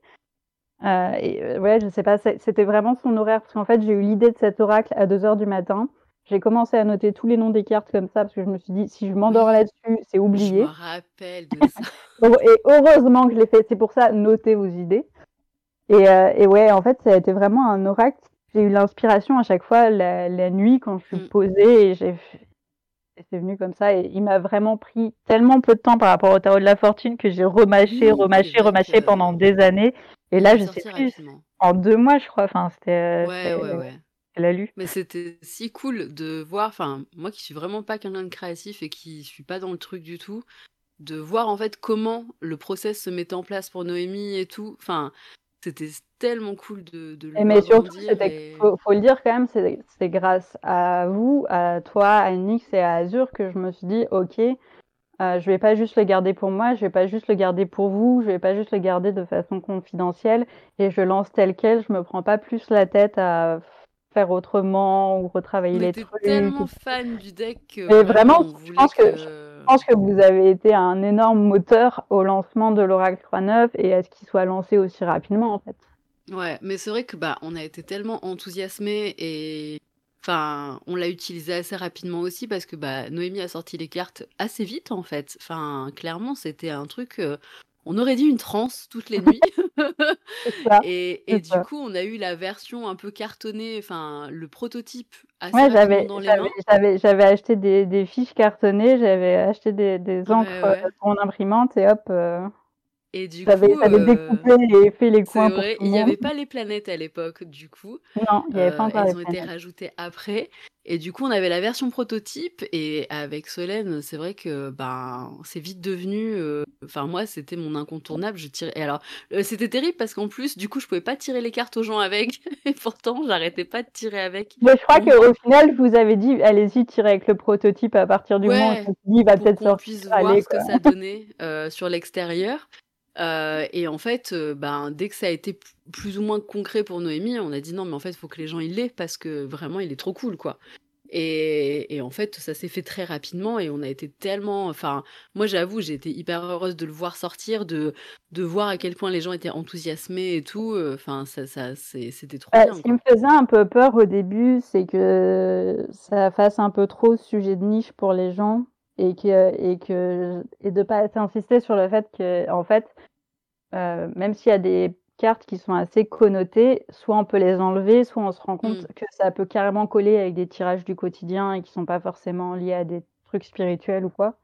Euh, et ouais, je sais pas, c'était vraiment son horaire parce qu'en fait, j'ai eu l'idée de cet oracle à 2h du matin. J'ai commencé à noter tous les noms des cartes comme ça parce que je me suis dit si je m'endors là-dessus, c'est oublié. Je me rappelle de ça. et heureusement que je l'ai fait. C'est pour ça, notez vos idées. Et, euh, et, ouais, en fait, ça a été vraiment un oracle. J'ai eu l'inspiration à chaque fois la, la, nuit quand je suis mm. posée et j'ai c'est venu comme ça et il m'a vraiment pris tellement peu de temps par rapport au tarot de la fortune que j'ai remâché, remâché, remâché pendant des années. Et là, je sais plus, en deux mois, je crois. Enfin, c'était. Ouais, ouais, ouais lu. Mais c'était si cool de voir, enfin, moi qui suis vraiment pas quelqu'un de créatif et qui suis pas dans le truc du tout, de voir en fait comment le process se mettait en place pour Noémie et tout. Enfin, c'était tellement cool de, de le Mais surtout, il faut, le dire quand même, c'est grâce à vous, à toi, à Nix et à Azur que je me suis dit, ok, euh, je vais pas juste le garder pour moi, je vais pas juste le garder pour vous, je vais pas juste le garder de façon confidentielle et je lance tel quel, je me prends pas plus la tête à faire autrement ou retravailler les trucs. tellement fan du deck. Mais vraiment, je pense que... je pense que vous avez été un énorme moteur au lancement de l'Oracle 3.9 et à ce qu'il soit lancé aussi rapidement en fait. Ouais, mais c'est vrai que bah on a été tellement enthousiasmés et enfin on l'a utilisé assez rapidement aussi parce que bah Noémie a sorti les cartes assez vite en fait. Enfin clairement c'était un truc euh, on aurait dit une transe toutes les nuits. et, du coup, on a eu la version un peu cartonnée, enfin le prototype assez ouais, j'avais, dans les mains. J'avais, acheté des, fiches cartonnées, j'avais acheté des, encres pour mon imprimante et hop. Euh, et du coup, euh, découpé et fait les coins. Vrai, il n'y avait pas les planètes à l'époque, du coup. Non, il n'y avait pas encore Elles ont été rajoutées après. Et du coup, on avait la version prototype. Et avec Solène, c'est vrai que ben, c'est vite devenu. Euh, enfin, moi, c'était mon incontournable. Je tirais. Et alors, euh, c'était terrible parce qu'en plus, du coup, je pouvais pas tirer les cartes aux gens avec. et pourtant, j'arrêtais pas de tirer avec. Mais je crois qu'au final, je vous avez dit, allez-y, tirez avec le prototype à partir du moment où il va peut-être sortir. puisse voir ce que ça donnait sur l'extérieur. Euh, et en fait, euh, ben, dès que ça a été plus ou moins concret pour Noémie, on a dit non, mais en fait, il faut que les gens l'aient parce que vraiment, il est trop cool, quoi. Et, en fait, ça s'est fait très rapidement et on a été tellement. Enfin, moi, j'avoue, j'ai été hyper heureuse de le voir sortir, de, de voir à quel point les gens étaient enthousiasmés et tout. Enfin, ça, ça c'était trop bien. Ce qui me faisait un peu peur au début, c'est que ça fasse un peu trop sujet de niche pour les gens et que et que et de pas insister sur le fait que en fait, euh, même s'il y a des cartes qui sont assez connotées, soit on peut les enlever, soit on se rend compte mmh. que ça peut carrément coller avec des tirages du quotidien et qui sont pas forcément liés à des trucs spirituels ou quoi.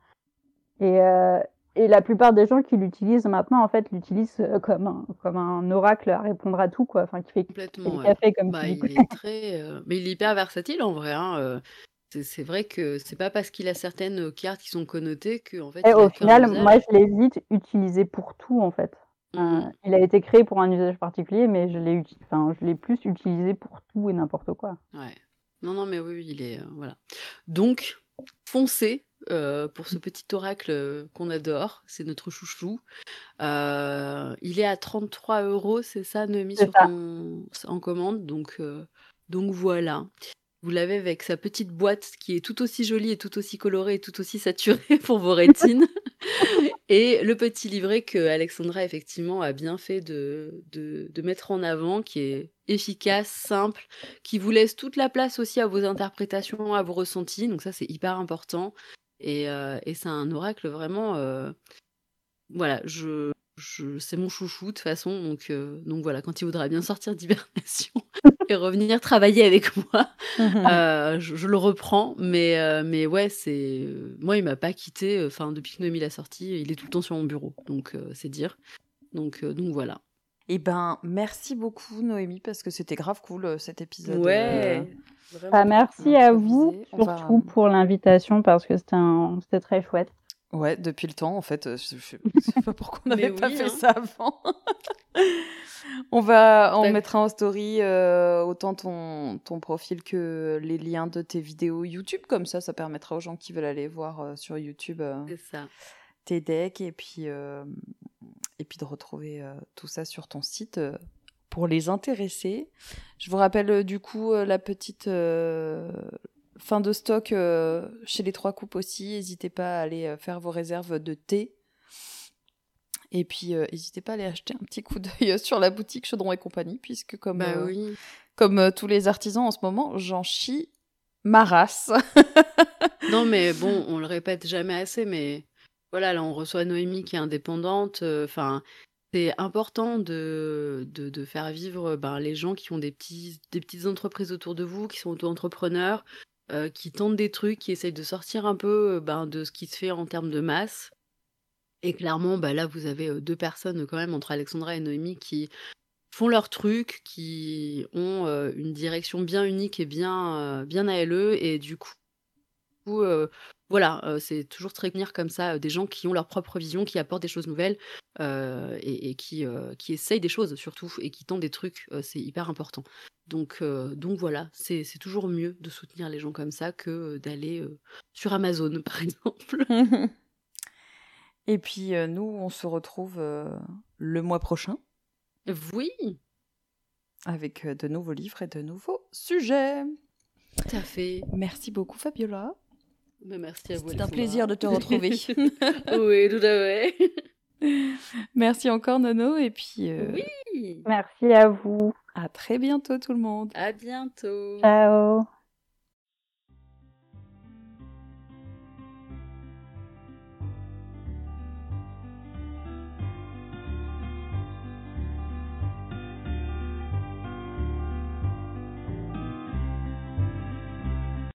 Et, euh, et la plupart des gens qui l'utilisent maintenant, en fait, l'utilisent euh, comme un, comme un oracle à répondre à tout, quoi. Enfin, qui fait complètement café comme bah, il est très, euh, mais il est hyper versatile en vrai. Hein. C'est vrai que c'est pas parce qu'il a certaines cartes qui sont connotées que en fait. Et au final, moi, je l'ai vite utilisé pour tout, en fait. Mmh. il a été créé pour un usage particulier, mais je l'ai enfin, je l'ai plus utilisé pour tout et n'importe quoi. Ouais. Non, non, mais oui, il est. Euh, voilà. Donc, foncez euh, pour ce petit oracle euh, qu'on adore. C'est notre chouchou. il est à 33 euros, c'est ça, Noémie, sur en commande? Donc, donc voilà. Vous l'avez avec sa petite boîte qui est tout aussi jolie et tout aussi colorée et tout aussi saturée pour vos rétines. et le petit livret que Alexandra effectivement a bien fait de, de, mettre en avant, qui est efficace, simple, qui vous laisse toute la place aussi à vos interprétations, à vos ressentis. Donc ça c'est hyper important. Et, euh, et c'est un oracle vraiment... Euh, voilà, je, c'est mon chouchou de toute façon, donc, euh, donc voilà, quand il voudra bien sortir d'hibernation et revenir travailler avec moi, euh, je, le reprends. Mais, euh, mais ouais, c'est moi, il m'a pas quitté. Enfin, depuis que Noémie l'a sorti, il est tout le temps sur mon bureau, donc c'est dire. Donc, donc voilà. Et eh ben, merci beaucoup Noémie parce que c'était grave cool cet épisode. Ouais. Bah, merci à vous surtout pour l'invitation parce que c'était très chouette. Ouais, depuis le temps, en fait. Euh, je, sais pas pourquoi on n'avait pas fait hein. ça avant. on va, on mettra en story euh, autant ton, ton profil que les liens de tes vidéos YouTube. Comme ça, ça permettra aux gens qui veulent aller voir euh, sur YouTube tes decks et puis, et puis de retrouver tout ça sur ton site pour les intéresser. Je vous rappelle du coup la petite Fin de stock euh, chez les Trois Coupes aussi. N'hésitez pas à aller euh, faire vos réserves de thé. Et puis, euh, n'hésitez pas à aller acheter un petit coup d'œil sur la boutique Chaudron et compagnie, puisque comme, bah oui. comme tous les artisans en ce moment, j'en chie ma race. non, mais bon, on le répète jamais assez, mais voilà, là, on reçoit Noémie qui est indépendante. Enfin, c'est important de, de, de, faire vivre ben, les gens qui ont des, petits, des petites entreprises autour de vous, qui sont auto-entrepreneurs, euh, qui tentent des trucs, qui essayent de sortir un peu euh, ben, de ce qui se fait en termes de masse. Et clairement, bah, là, vous avez euh, deux personnes quand même entre Alexandra et Noémie qui font leur truc, qui ont une direction bien unique et bien, bien à. Et du coup, voilà, c'est toujours très venir comme ça, des gens qui ont leur propre vision, qui apportent des choses nouvelles et, qui, qui essayent des choses surtout et qui tentent des trucs, c'est hyper important. Donc, euh, donc voilà, c'est toujours mieux de soutenir les gens comme ça que euh, d'aller euh, sur Amazon, par exemple. Et puis nous, on se retrouve le mois prochain. Oui. Avec de nouveaux livres et de nouveaux sujets. Tout à fait. Merci beaucoup, Fabiola. Mais merci à vous. C'est un plaisir de te retrouver. oui, tout à fait. Merci encore, Nono. Et puis. Oui. Merci à vous. À très bientôt tout le monde. À bientôt. Ciao.